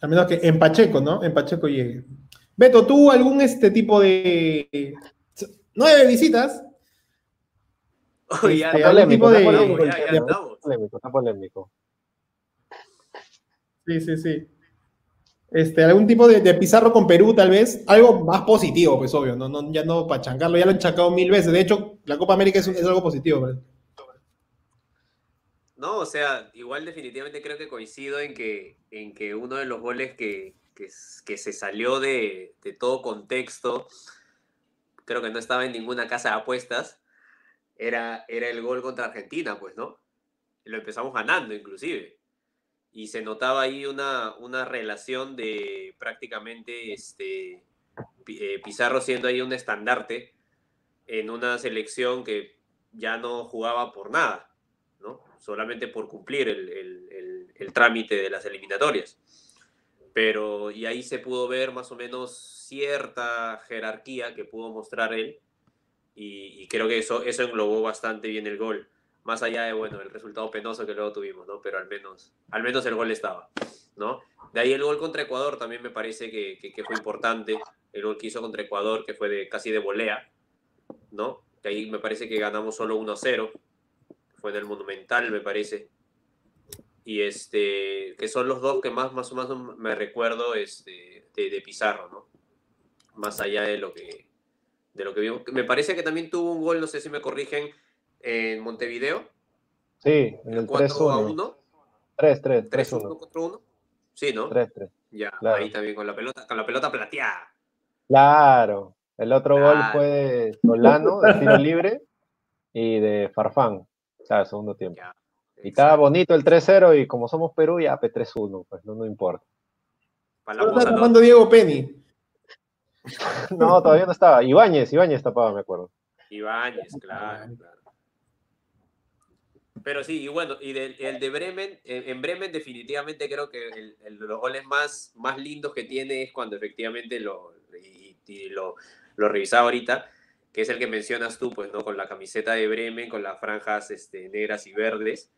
A menos que en Pacheco, ¿no? En Pacheco llegue. Beto, ¿tú algún este tipo de nueve visitas? Oye, ya, Este, algún tipo está de- polémico ya, está polémico, está polémico. Sí, sí, sí. Este, algún tipo de, de Pizarro con Perú, tal vez. Algo más positivo, pues obvio. No, no, ya no para chancarlo, ya lo han chacado mil veces. De hecho, la Copa América es, algo positivo. pues. No, o sea, igual definitivamente creo que coincido en que, en que uno de los goles que, que, se salió de, todo contexto, creo que no estaba en ninguna casa de apuestas, era, era el gol contra Argentina, pues, ¿no? Lo empezamos ganando inclusive. Y se notaba ahí una, una relación de prácticamente este, eh, Pizarro siendo ahí un estandarte en una selección que ya no jugaba por nada. ¿no? Solamente por cumplir el- el trámite de las eliminatorias. Pero, y ahí se pudo ver más o menos cierta jerarquía que pudo mostrar él, y, creo que eso, eso englobó bastante bien el gol, más allá de, bueno, el resultado penoso que luego tuvimos, ¿no? Pero al menos, al menos el gol estaba, ¿no? De ahí el gol contra Ecuador también me parece que, que- que fue importante, el gol que hizo contra Ecuador, que fue de, casi de volea, ¿no? De ahí me parece que ganamos solo 1-0, fue en el Monumental, me parece. Y este, que son los dos que más, más o menos me recuerdo este, de, de Pizarro, ¿no? Más allá de lo que de lo que vimos. Me parece que también tuvo un gol, no sé si me corrigen, en Montevideo, Sí, en el 4 a 3-1. 1, 3-3, 3 1 3-1. contra 1. Sí, ¿no? 3-3. Ya, claro. ahí también con la pelota, con la pelota plateada. Claro, el otro gol fue de Solano, de tiro libre, y de Farfán, o sea, segundo tiempo. Y estaba bonito el 3-0 y como somos Perú, ya P3-1, pues no, no importa. está tapando Diego Penny. no, todavía no estaba. Ibáñez, Ibáñez tapaba, me acuerdo. Ibáñez, claro, claro. Pero sí, y bueno, y el de Bremen, en Bremen definitivamente creo que el, los goles más, más lindos que tiene es cuando efectivamente lo, y, lo, lo revisaba ahorita, que es el que mencionas tú, pues, ¿no? Con la camiseta de Bremen, con las franjas este, negras y verdes,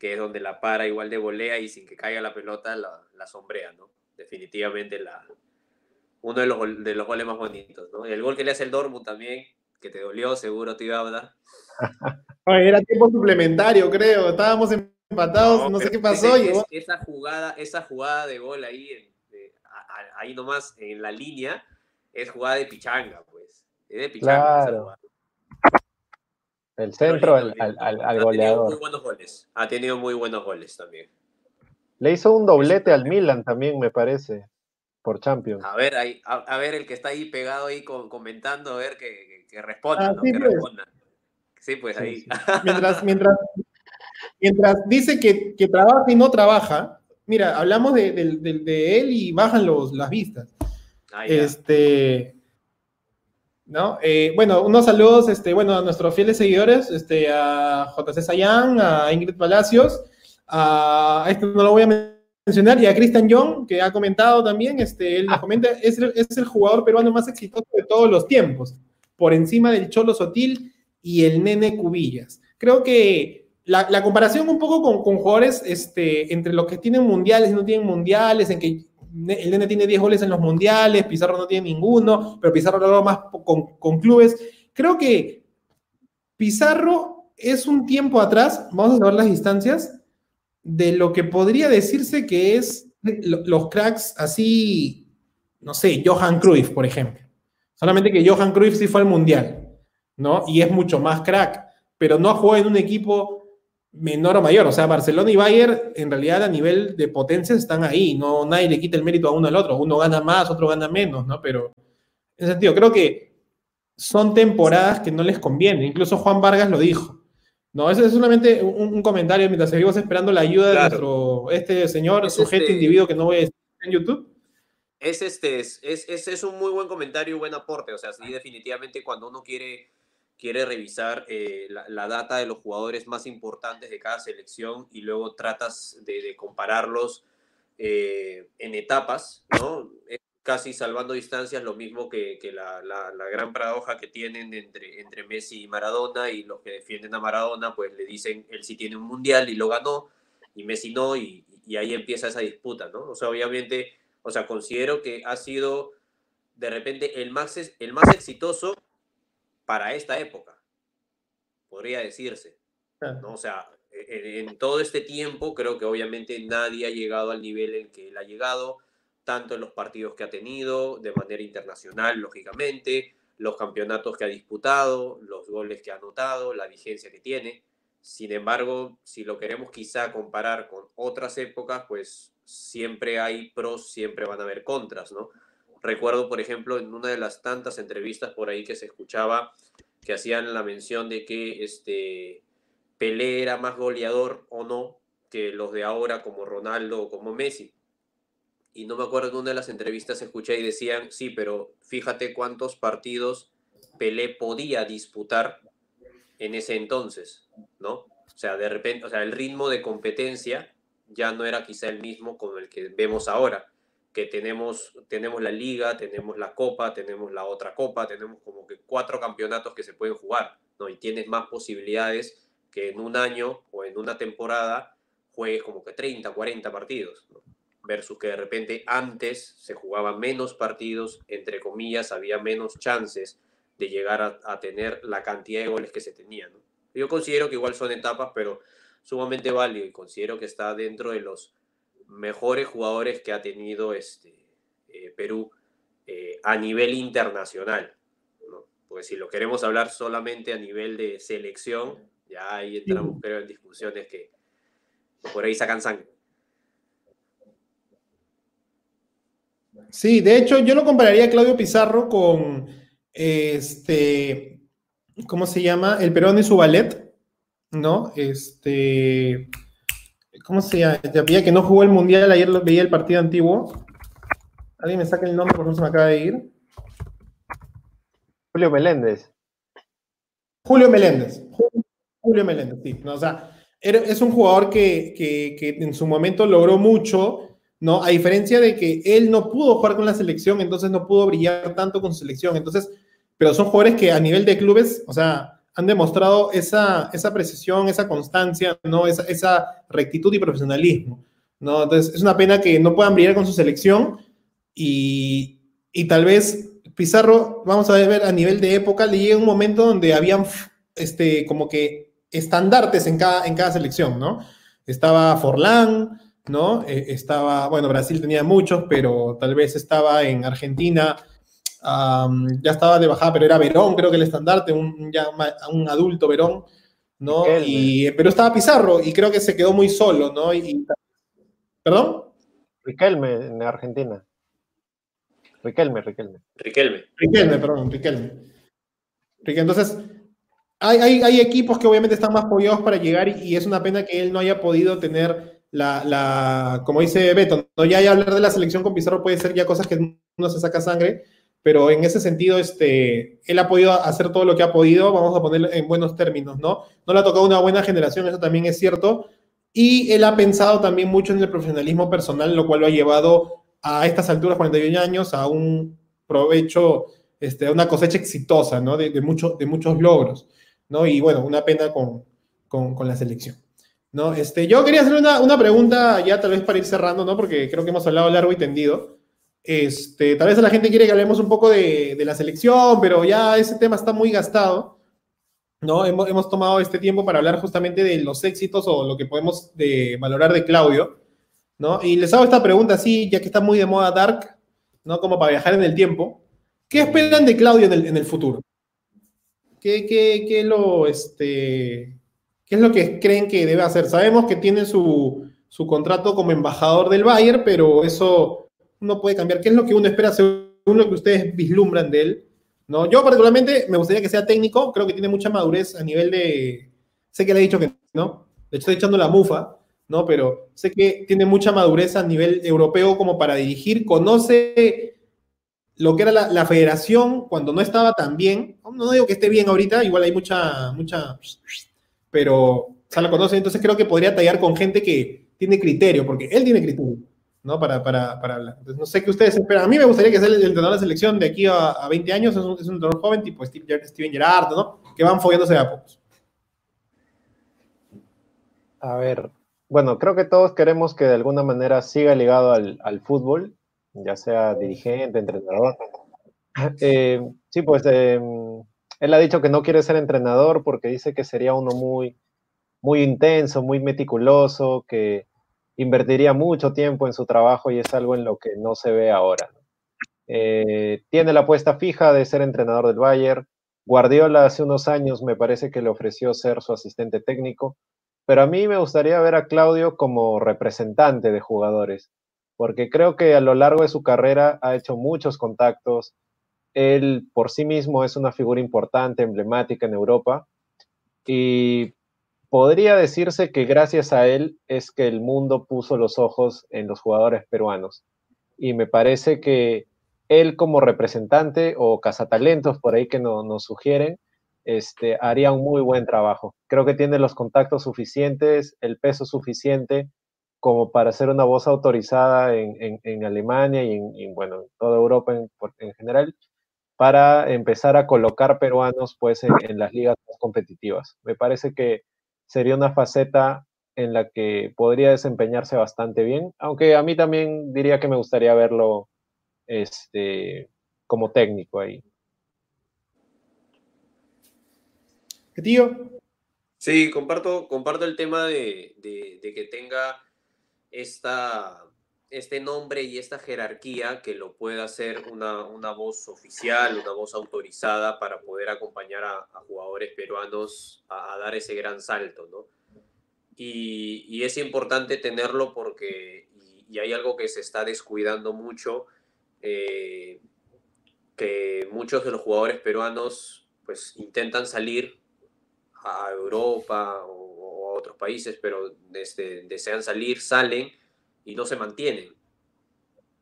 que es donde la para igual de volea y sin que caiga la pelota la, la sombrea, ¿no? Definitivamente la, uno de los, de los goles más bonitos, ¿no? El gol que le hace el Dortmund también, que te dolió, seguro te iba a hablar. Era tiempo suplementario, creo. Estábamos empatados, no, sé qué pasó. esa, jugada, esa jugada de gol ahí, ahí nomás en la línea, es jugada de pichanga, pues. Es de pichanga. El centro al, al, goleador. Muy buenos goles. Ha tenido muy buenos goles también. Le hizo un doblete al Milan también, me parece, por Champions. A ver, ahí, a, ver el que está ahí pegado ahí comentando, a ver que, que, responda, ah, que pues. responda. Sí, pues ahí. Mientras, mientras, mientras dice que, que, trabaja y no trabaja, mira, hablamos de, él y bajan los, las vistas. Ah, este, ¿no? Eh, bueno, unos saludos, este, bueno, a nuestros fieles seguidores, este, a JC Sayan, a Ingrid Palacios, a, este no lo voy a mencionar, y a Christian Young, que ha comentado también, este, él ah. comenta, es el, es el jugador peruano más exitoso de todos los tiempos, por encima del Cholo Sotil y el Nene Cubillas. Creo que la, comparación un poco con, con, jugadores este, entre los que tienen mundiales y no tienen mundiales, en que el Nene tiene 10 goles en los mundiales, Pizarro no tiene ninguno, pero Pizarro lo más con, clubes. Creo que Pizarro es un tiempo atrás, vamos a saber las distancias, de lo que podría decirse que es los cracks así, no sé, Johan Cruyff, por ejemplo. Solamente que Johan Cruyff sí fue al mundial. ¿no? Y es mucho más crack, pero no juega en un equipo menor o mayor. O sea, Barcelona y Bayern, en realidad, a nivel de potencia están ahí. No, nadie le quita el mérito a uno al otro. Uno gana más, otro gana menos, ¿no? Pero, en ese sentido, creo que son temporadas que no les conviene. Incluso Juan Vargas lo dijo. No, ese es solamente un, comentario mientras seguimos esperando la ayuda de nuestro, este señor, sujeto, este individuo que no voy a decir en YouTube es este es, es, es, un muy buen comentario y buen aporte. O sea, sí, definitivamente cuando uno quiere quiere revisar eh, la, data de los jugadores más importantes de cada selección y luego tratas de, compararlos eh, en etapas, ¿no? casi salvando distancias, lo mismo que, la, gran paradoja que tienen entre, entre Messi y Maradona, y los que defienden a Maradona, pues le dicen, él sí tiene un mundial y lo ganó, y Messi no, y, y ahí empieza esa disputa, ¿no? O sea, obviamente, o sea, considero que ha sido de repente el más, el más exitoso para esta época, podría decirse. ¿no? O sea, e, en, todo este tiempo creo que obviamente nadie ha llegado al nivel en que él ha llegado, tanto en los partidos que ha tenido, de manera internacional, lógicamente, los campeonatos que ha disputado, los goles que ha anotado, la vigencia que tiene. Sin embargo, si lo queremos quizá comparar con otras épocas, pues siempre hay pros, siempre van a haber contras, ¿no? Recuerdo, por ejemplo, en una de las tantas entrevistas por ahí que se escuchaba que hacían la mención de que este Pelé era más goleador o no que los de ahora como Ronaldo o como Messi. Y no me acuerdo en una de las entrevistas escuché y decían, sí, pero fíjate cuántos partidos Pelé podía disputar en ese entonces, ¿no? O sea, de repente, o sea, el ritmo de competencia ya no era quizá el mismo con el que vemos ahora que tenemos, tenemos la liga, tenemos la copa, tenemos la otra copa, tenemos como que cuatro campeonatos que se pueden jugar, ¿no? Y tienes más posibilidades que en un año o en una temporada juegues como que 30, 40 partidos, versus que de repente antes se jugaban menos partidos, entre comillas, había menos chances de llegar a, tener la cantidad de goles que se tenían. Yo considero que igual son etapas, pero sumamente válido y considero que está dentro de los mejores jugadores que ha tenido este, eh, Perú eh, a nivel internacional. ¿no? Porque si lo queremos hablar solamente a nivel de selección, ya ahí entramos creo en discusiones que por ahí sacan sangre. Sí, de hecho, yo lo compararía a Claudio Pizarro con este, ¿cómo se llama? El Perón y su ballet, ¿no? Este, ¿cómo se llama? Ya veía que no jugó el mundial, ayer veía el partido antiguo. Alguien me saca el nombre porque no se me acaba de ir. Julio Meléndez. Julio Meléndez. Julio Meléndez, sí. O sea, es un jugador que, que, en su momento logró mucho, ¿no? A diferencia de que él no pudo jugar con la selección, entonces no pudo brillar tanto con su selección. Entonces, pero son jugadores que a nivel de clubes, o sea, han demostrado esa, esa precisión, esa constancia, ¿no? Esa, rectitud y profesionalismo, ¿no? Entonces, es una pena que no puedan brillar con su selección y, y tal vez Pizarro, vamos a ver a nivel de época, le llega un momento donde habían este, como que estandartes en cada, en cada selección, ¿no? Estaba Forlán, ¿no? Eh, estaba, bueno, Brasil tenía muchos, pero tal vez estaba en Argentina, ya estaba de bajada, pero era Verón, creo que el estandarte, un, ya, un adulto Verón, ¿no? Y, pero estaba Pizarro y creo que se quedó muy solo, ¿no? Y, ¿Perdón? Riquelme en Argentina. Riquelme, Riquelme. Riquelme. Riquelme, perdón, Riquelme. Entonces, hay, hay, equipos que obviamente están más apoyados para llegar y, es una pena que él no haya podido tener la, la como dice Beto, ¿no? ya, hablar de la selección con Pizarro puede ser ya cosas que uno se saca sangre, pero en ese sentido, este, él ha podido hacer todo lo que ha podido, vamos a ponerlo en buenos términos, ¿no? No le ha tocado una buena generación, eso también es cierto, y él ha pensado también mucho en el profesionalismo personal, lo cual lo ha llevado a estas alturas, 41 años, a un provecho, este, a una cosecha exitosa, ¿no? De, de, de muchos logros. ¿no? Y bueno, una pena con, con, la selección. ¿no? Este, yo quería hacer una, una, pregunta ya tal vez para ir cerrando, ¿no? Porque creo que hemos hablado largo y tendido. Este, tal vez la gente quiere que hablemos un poco de, la selección, pero ya ese tema está muy gastado. ¿no? Hemos, tomado este tiempo para hablar justamente de los éxitos o lo que podemos de, valorar de Claudio. ¿no? Y les hago esta pregunta así, ya que está muy de moda Dark, ¿no? Como para viajar en el tiempo. ¿Qué esperan de Claudio en el, futuro? ¿Qué, qué, lo, este, ¿Qué es lo que creen que debe hacer? Sabemos que tiene su, contrato como embajador del Bayern, pero eso no puede cambiar. ¿Qué es lo que uno espera según lo que ustedes vislumbran de él? ¿No? Yo particularmente me gustaría que sea técnico, creo que tiene mucha madurez a nivel de... Sé que le he dicho que no, de hecho estoy echando la mufa, ¿no? Pero sé que tiene mucha madurez a nivel europeo como para dirigir, conoce lo que era la, federación cuando no estaba tan bien. No digo que esté bien ahorita, igual hay mucha, mucha, pero o sea, lo conoce, entonces creo que podría tallar con gente que tiene criterio, porque él tiene criterio, ¿no? Para, para, para hablar. Entonces, no sé qué ustedes esperan. A mí me gustaría que sea el entrenador de selección de aquí a, 20 años, es un, es un, entrenador joven, tipo Steven Gerrard, ¿no? Que van follándose a pocos. A ver, bueno, creo que todos queremos que de alguna manera siga ligado al, al fútbol ya sea dirigente, entrenador. Eh, sí, pues em, él ha dicho que no quiere ser entrenador porque dice que sería uno muy, muy intenso, muy meticuloso, que invertiría mucho tiempo en su trabajo y es algo en lo que no se ve ahora. Eh, tiene la apuesta fija de ser entrenador del Bayern. Guardiola hace unos años me parece que le ofreció ser su asistente técnico, pero a mí me gustaría ver a Claudio como representante de jugadores porque creo que a lo largo de su carrera ha hecho muchos contactos. Él por sí mismo es una figura importante, emblemática en Europa, y podría decirse que gracias a él es que el mundo puso los ojos en los jugadores peruanos. Y me parece que él como representante o cazatalentos por ahí que nos sugieren, este, haría un muy buen trabajo. Creo que tiene los contactos suficientes, el peso suficiente como para ser una voz autorizada en, Alemania y en, bueno, en toda Europa en, general, para empezar a colocar peruanos pues en, las ligas más competitivas. Me parece que sería una faceta en la que podría desempeñarse bastante bien, aunque a mí también diría que me gustaría verlo este, como técnico ahí. ¿Qué tío? Sí, comparto, comparto el tema de que tenga esta, este nombre y esta jerarquía que lo pueda hacer una, una voz oficial, una voz autorizada para poder acompañar a, jugadores peruanos a, dar ese gran salto, ¿no? Y, y es importante tenerlo porque, y, hay algo que se está descuidando mucho, eh, que muchos de los jugadores peruanos pues intentan salir a Europa o, a otros países, pero este, desean salir, salen y no se mantienen.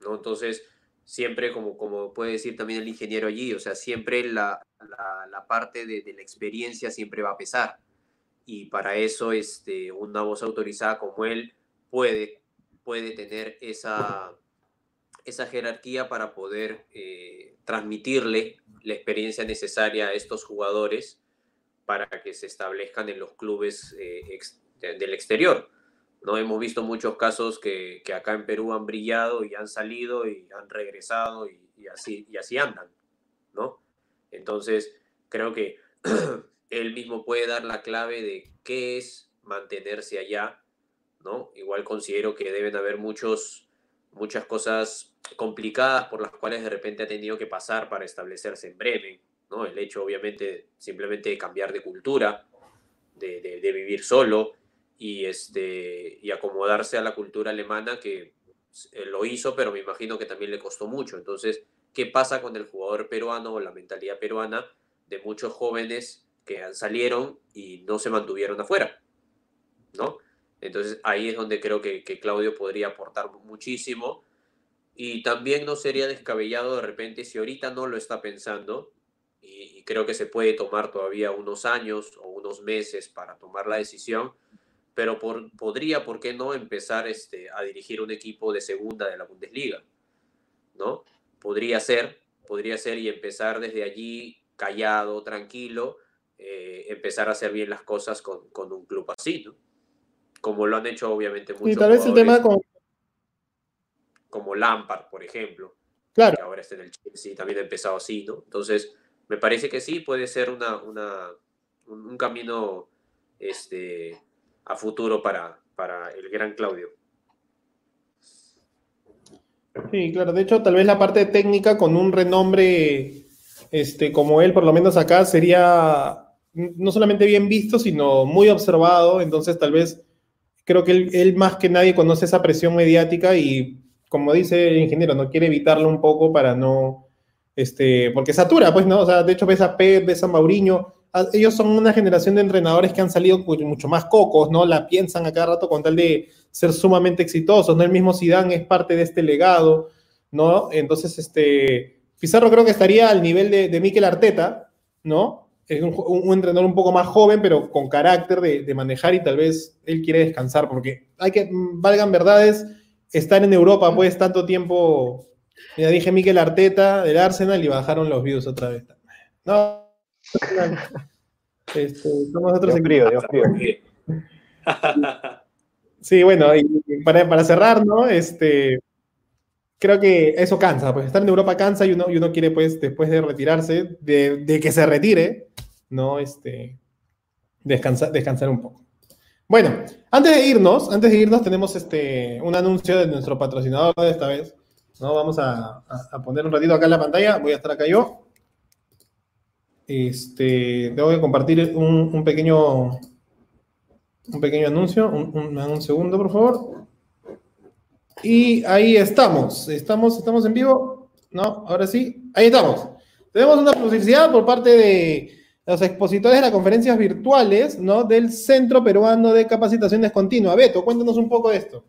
¿no? Entonces, siempre, como, como puede decir también el ingeniero allí, o sea, siempre la, la, parte de, de, la experiencia siempre va a pesar. Y para eso este, una voz autorizada como él puede, puede tener esa, esa jerarquía para poder eh, transmitirle la experiencia necesaria a estos jugadores para que se establezcan en los clubes eh, del exterior. No hemos visto muchos casos que, que, acá en Perú han brillado y han salido y han regresado y, así, y así andan, ¿no? Entonces, creo que él mismo puede dar la clave de qué es mantenerse allá, ¿no? Igual considero que deben haber muchos, muchas cosas complicadas por las cuales de repente ha tenido que pasar para establecerse en Bremen, ¿no? El hecho, obviamente, simplemente de cambiar de cultura, de, de, vivir solo y, este, y acomodarse a la cultura alemana que eh, lo hizo, pero me imagino que también le costó mucho. Entonces, ¿qué pasa con el jugador peruano o la mentalidad peruana de muchos jóvenes que salieron y no se mantuvieron afuera? ¿No? Entonces ahí es donde creo que, que Claudio podría aportar muchísimo y también no sería descabellado de repente si ahorita no lo está pensando, y, creo que se puede tomar todavía unos años o unos meses para tomar la decisión, pero por, podría, ¿por qué no empezar este, a dirigir un equipo de segunda de la Bundesliga? ¿No? Podría ser, podría ser y empezar desde allí callado, tranquilo, eh, empezar a hacer bien las cosas con, con, un club así, ¿no? Como lo han hecho obviamente muchos. Y tal vez el tema con, como Lampard, por ejemplo. Claro. Que ahora está en el Chelsea, también ha empezado así, ¿no? Entonces, me parece que sí, puede ser una, una, un, camino este, a futuro para, para el gran Claudio. Sí, claro. De hecho, tal vez la parte técnica con un renombre este, como él, por lo menos acá, sería no solamente bien visto, sino muy observado. Entonces, tal vez creo que él, él más que nadie conoce esa presión mediática y como dice el ingeniero, no quiere evitarlo un poco para no, este, porque satura, pues, ¿no? O sea, de hecho ves a Pep, ves a Mauriño, ellos son una generación de entrenadores que han salido mucho más cocos, ¿no? La piensan a cada rato con tal de ser sumamente exitosos, ¿no? El mismo Zidane es parte de este legado, ¿no? Entonces, este, Pizarro creo que estaría al nivel de, de Mikel Arteta, ¿no? Es un, entrenador un poco más joven, pero con carácter de, de manejar y tal vez él quiere descansar, porque hay que, valgan verdades, estar en Europa, pues, tanto tiempo. Ya dije Miquel Arteta del Arsenal y bajaron los views otra vez. No. Este, somos otros Dios frío, Dios frío. Sí, bueno, y para, para, cerrar, ¿no? Este, creo que eso cansa, pues estar en Europa cansa y uno, y uno quiere, pues, después de retirarse, de, de que se retire, ¿no? Este, descansar, descansar un poco. Bueno, antes de irnos, antes de irnos tenemos este, un anuncio de nuestro patrocinador de esta vez. ¿no? Vamos a, poner un ratito acá en la pantalla. Voy a estar acá yo. Este, tengo que compartir un, pequeño un pequeño anuncio. Un, segundo, por favor. Y ahí estamos. Estamos, estamos en vivo. No, ahora sí. Ahí estamos. Tenemos una publicidad por parte de los expositores de las conferencias virtuales, ¿no? Del Centro Peruano de Capacitaciones Continua. Beto, cuéntanos un poco de esto.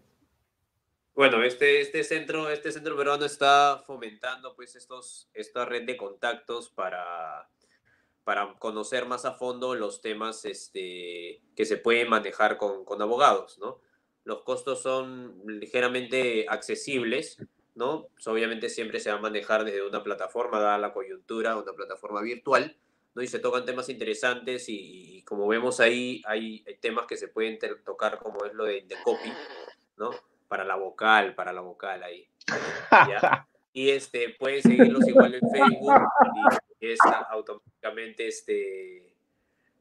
Bueno, este, este, centro, este centro peruano está fomentando pues estos, esta red de contactos para, para conocer más a fondo los temas este, que se pueden manejar con, con abogados, ¿no? Los costos son ligeramente accesibles, ¿no? Pues, obviamente siempre se va a manejar desde una plataforma, dada la coyuntura, una plataforma virtual, ¿no? Y se tocan temas interesantes y, como vemos ahí, hay, temas que se pueden tocar como es lo de, copy, ¿no? Para la vocal, para la vocal ahí. Y este, pueden seguirlos igual en Facebook y es automáticamente este,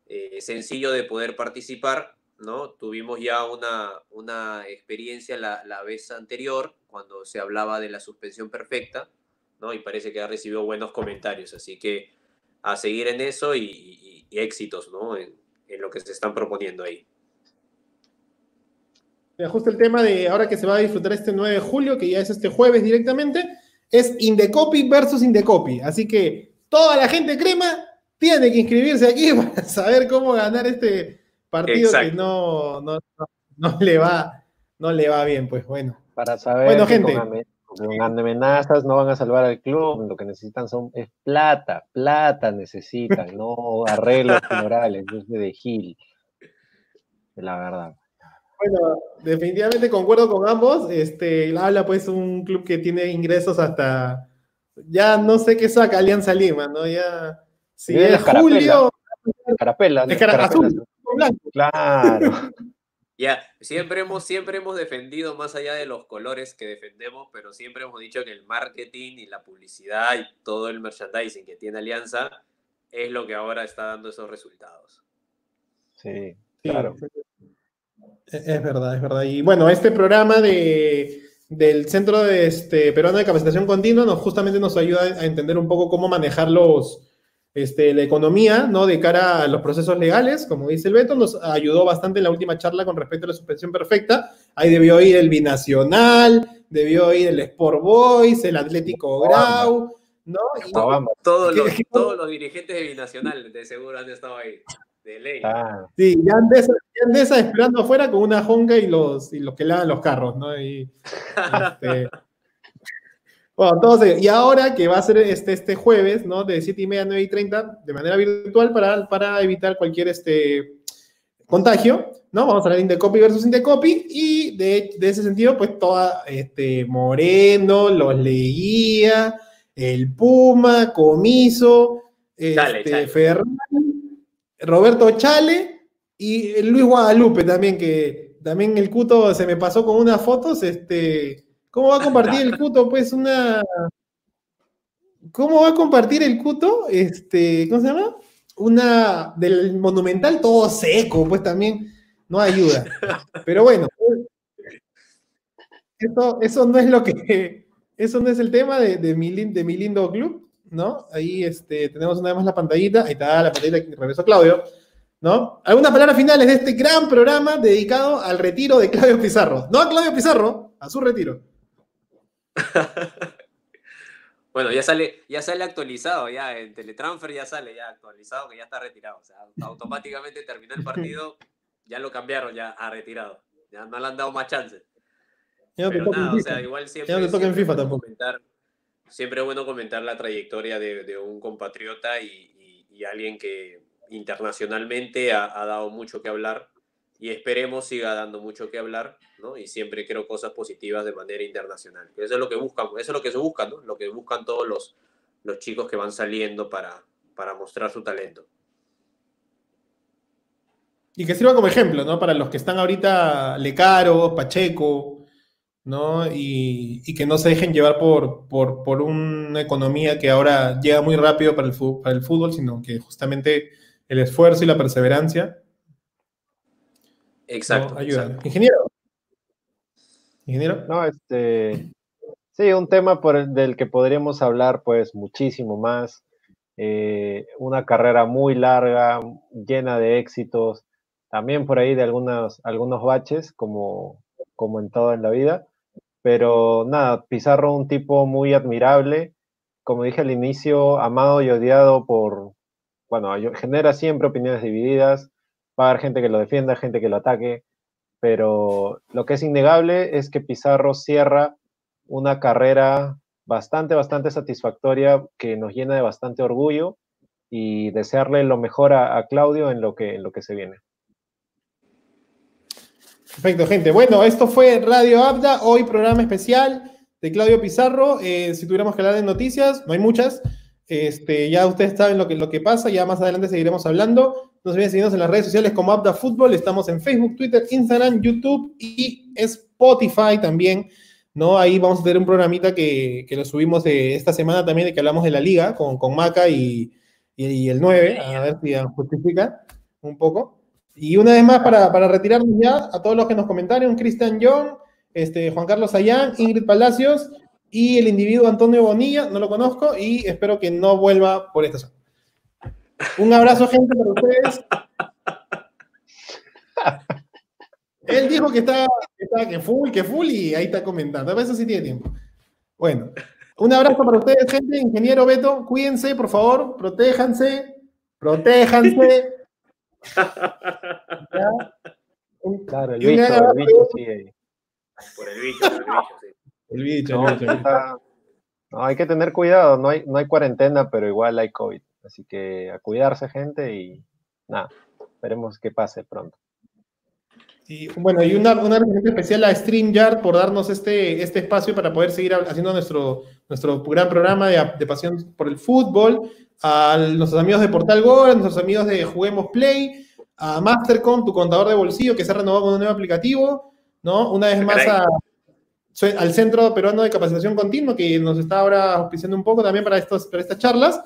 eh, sencillo de poder participar, ¿no? Tuvimos ya una, una experiencia la, la vez anterior cuando se hablaba de la suspensión perfecta, ¿no? Y parece que ha recibido buenos comentarios, así que a seguir en eso y, éxitos, ¿no? En, lo que se están proponiendo ahí. Justo el tema de ahora que se va a disfrutar este 9 de julio, que ya es este jueves directamente, es Indecopy versus Indecopy. Así que toda la gente crema tiene que inscribirse aquí para saber cómo ganar este partido que no, no, le va, no le va bien, pues bueno. Para saber bueno, gente. Con, amenazas no van a salvar al club, lo que necesitan son es plata, plata necesitan, no arreglos morales, de Gil. La verdad. Bueno, definitivamente concuerdo con ambos. Este, habla pues un club que tiene ingresos hasta, ya no sé qué saca Alianza Lima, ¿no? Ya, si es julio... Carapela, es azul, blanco. Claro. Ya, siempre hemos, siempre hemos defendido, más allá de los colores que defendemos, pero siempre hemos dicho que el marketing y la publicidad y todo el merchandising que tiene Alianza es lo que ahora está dando esos resultados. Sí, claro. Es verdad, es verdad. Y bueno, este programa de, del Centro de este, Peruano de Capacitación Continua nos justamente nos ayuda a entender un poco cómo manejar los, este, la economía ¿no? de cara a los procesos legales, como dice el Beto, nos ayudó bastante en la última charla con respecto a la suspensión perfecta. Ahí debió ir el Binacional, debió ir el Sport Boys, el Atlético Grau, ¿no? todos, los, todos los dirigentes de Binacional de seguro han estado ahí. De ley. Ah. Sí, ya Andesa, esperando afuera con una jonga y los, y los que lavan los carros, ¿no? Y, este, bueno, entonces, y ahora que va a ser este, este jueves, ¿no? De 7 y media a 9 y 30, de manera virtual para, para evitar cualquier este, contagio, ¿no? Vamos a hablar de Indecopy versus Indecopy y de, de ese sentido, pues toda, este, Moreno, los leía, el Puma, Comiso, este, Ferran, Roberto Chale y Luis Guadalupe también, que también el Cuto se me pasó con unas fotos, este, ¿cómo va a compartir el Cuto? Pues una... ¿Cómo va a compartir el Cuto? Este, ¿cómo se llama? Una del Monumental todo seco, pues también no ayuda. Pero bueno, eso, eso no es lo que, eso no es el tema de, de, mi, de mi lindo club. ¿No? Ahí este, tenemos una vez más la pantallita, ahí está la pantallita que regresó Claudio, ¿no? Algunas palabras finales de este gran programa dedicado al retiro de Claudio Pizarro. No a Claudio Pizarro, a su retiro. bueno, ya sale, ya sale actualizado, ya en Teletransfer ya sale ya actualizado que ya está retirado. O sea, automáticamente terminó el partido, ya lo cambiaron ya a retirado. Ya no le han dado más chance. Pero nada, o sea, igual siempre, ya no toca en FIFA tampoco. Comentar, siempre es bueno comentar la trayectoria de, un compatriota y, alguien que internacionalmente ha, dado mucho que hablar y esperemos siga dando mucho que hablar, ¿no? Y siempre creo cosas positivas de manera internacional. Eso es lo que buscan, eso es lo que se busca, ¿no? Lo que buscan todos los, chicos que van saliendo para, para mostrar su talento. Y que sirva como ejemplo, ¿no? Para los que están ahorita Lecaro, Pacheco, ¿no? Y, que no se dejen llevar por, por, una economía que ahora llega muy rápido para el, para el fútbol, sino que justamente el esfuerzo y la perseverancia. Exacto. Ayudan. Ingeniero. Ingeniero. No, este. Sí, un tema por el, del que podríamos hablar, pues, muchísimo más. Eh, una carrera muy larga, llena de éxitos, también por ahí de algunos, algunos baches, como, como en todo en la vida. Pero nada, Pizarro un tipo muy admirable, como dije al inicio, amado y odiado por, bueno, genera siempre opiniones divididas, va a haber gente que lo defienda, gente que lo ataque, pero lo que es innegable es que Pizarro cierra una carrera bastante, bastante satisfactoria que nos llena de bastante orgullo y desearle lo mejor a, Claudio en lo, que, en lo que se viene. Perfecto, gente. Bueno, esto fue Radio Abda, hoy programa especial de Claudio Pizarro. Eh, si tuviéramos que hablar de noticias, no hay muchas. Este, ya ustedes saben lo que, lo que pasa, ya más adelante seguiremos hablando. No se olviden seguirnos en las redes sociales como Abda Fútbol. Estamos en Facebook, Twitter, Instagram, YouTube y Spotify también. ¿no? Ahí vamos a tener un programita que, lo subimos de esta semana también, de que hablamos de la liga con, con Maca y, y, el 9, a ver si justifica un poco. Y una vez más, para, retirarnos ya, a todos los que nos comentaron, Cristian Young, este, Juan Carlos Ayán, Ingrid Palacios y el individuo Antonio Bonilla, no lo conozco y espero que no vuelva por esta zona. Un abrazo, gente, para ustedes. Él dijo que está, que full, que full y ahí está comentando. A veces sí tiene tiempo. Bueno, Un abrazo para ustedes, gente. Ingeniero Beto, cuídense, por favor, protéjanse, protéjanse. Claro, el bicho, el bicho sigue Por el bicho, por el bicho, sí. El bicho, No, el bicho, el bicho. está- no, hay que tener cuidado, no hay, no hay cuarentena, pero igual hay COVID. Así que a cuidarse, gente, y nada, esperemos que pase pronto. Y bueno, y una, un agradecimiento especial a StreamYard por darnos este, este espacio para poder seguir haciendo nuestro, nuestro gran programa de, de pasión por el fútbol, a nuestros amigos de Portal Gol, a nuestros amigos de Juguemos Play, a Mastercom, tu contador de bolsillo, que se ha renovado con un nuevo aplicativo, ¿no? Una vez más a- al Centro Peruano de Capacitación Continua, que nos está ahora auspiciando un poco también para, estos, para estas charlas.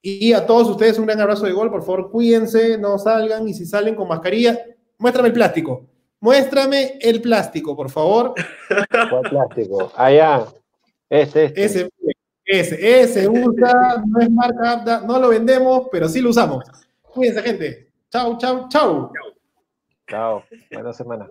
Y a todos ustedes un gran abrazo de gol, por favor, cuídense, no salgan, y si salen con mascarilla, muéstrame el plástico. Muéstrame el plástico, por favor. ¿Cuál plástico? Allá, este, este. Ese, ese, ese usa, no es marca apta, no lo vendemos, pero sí lo usamos. Cuídense, gente. Chau, chau, chau. Chao, buena semana.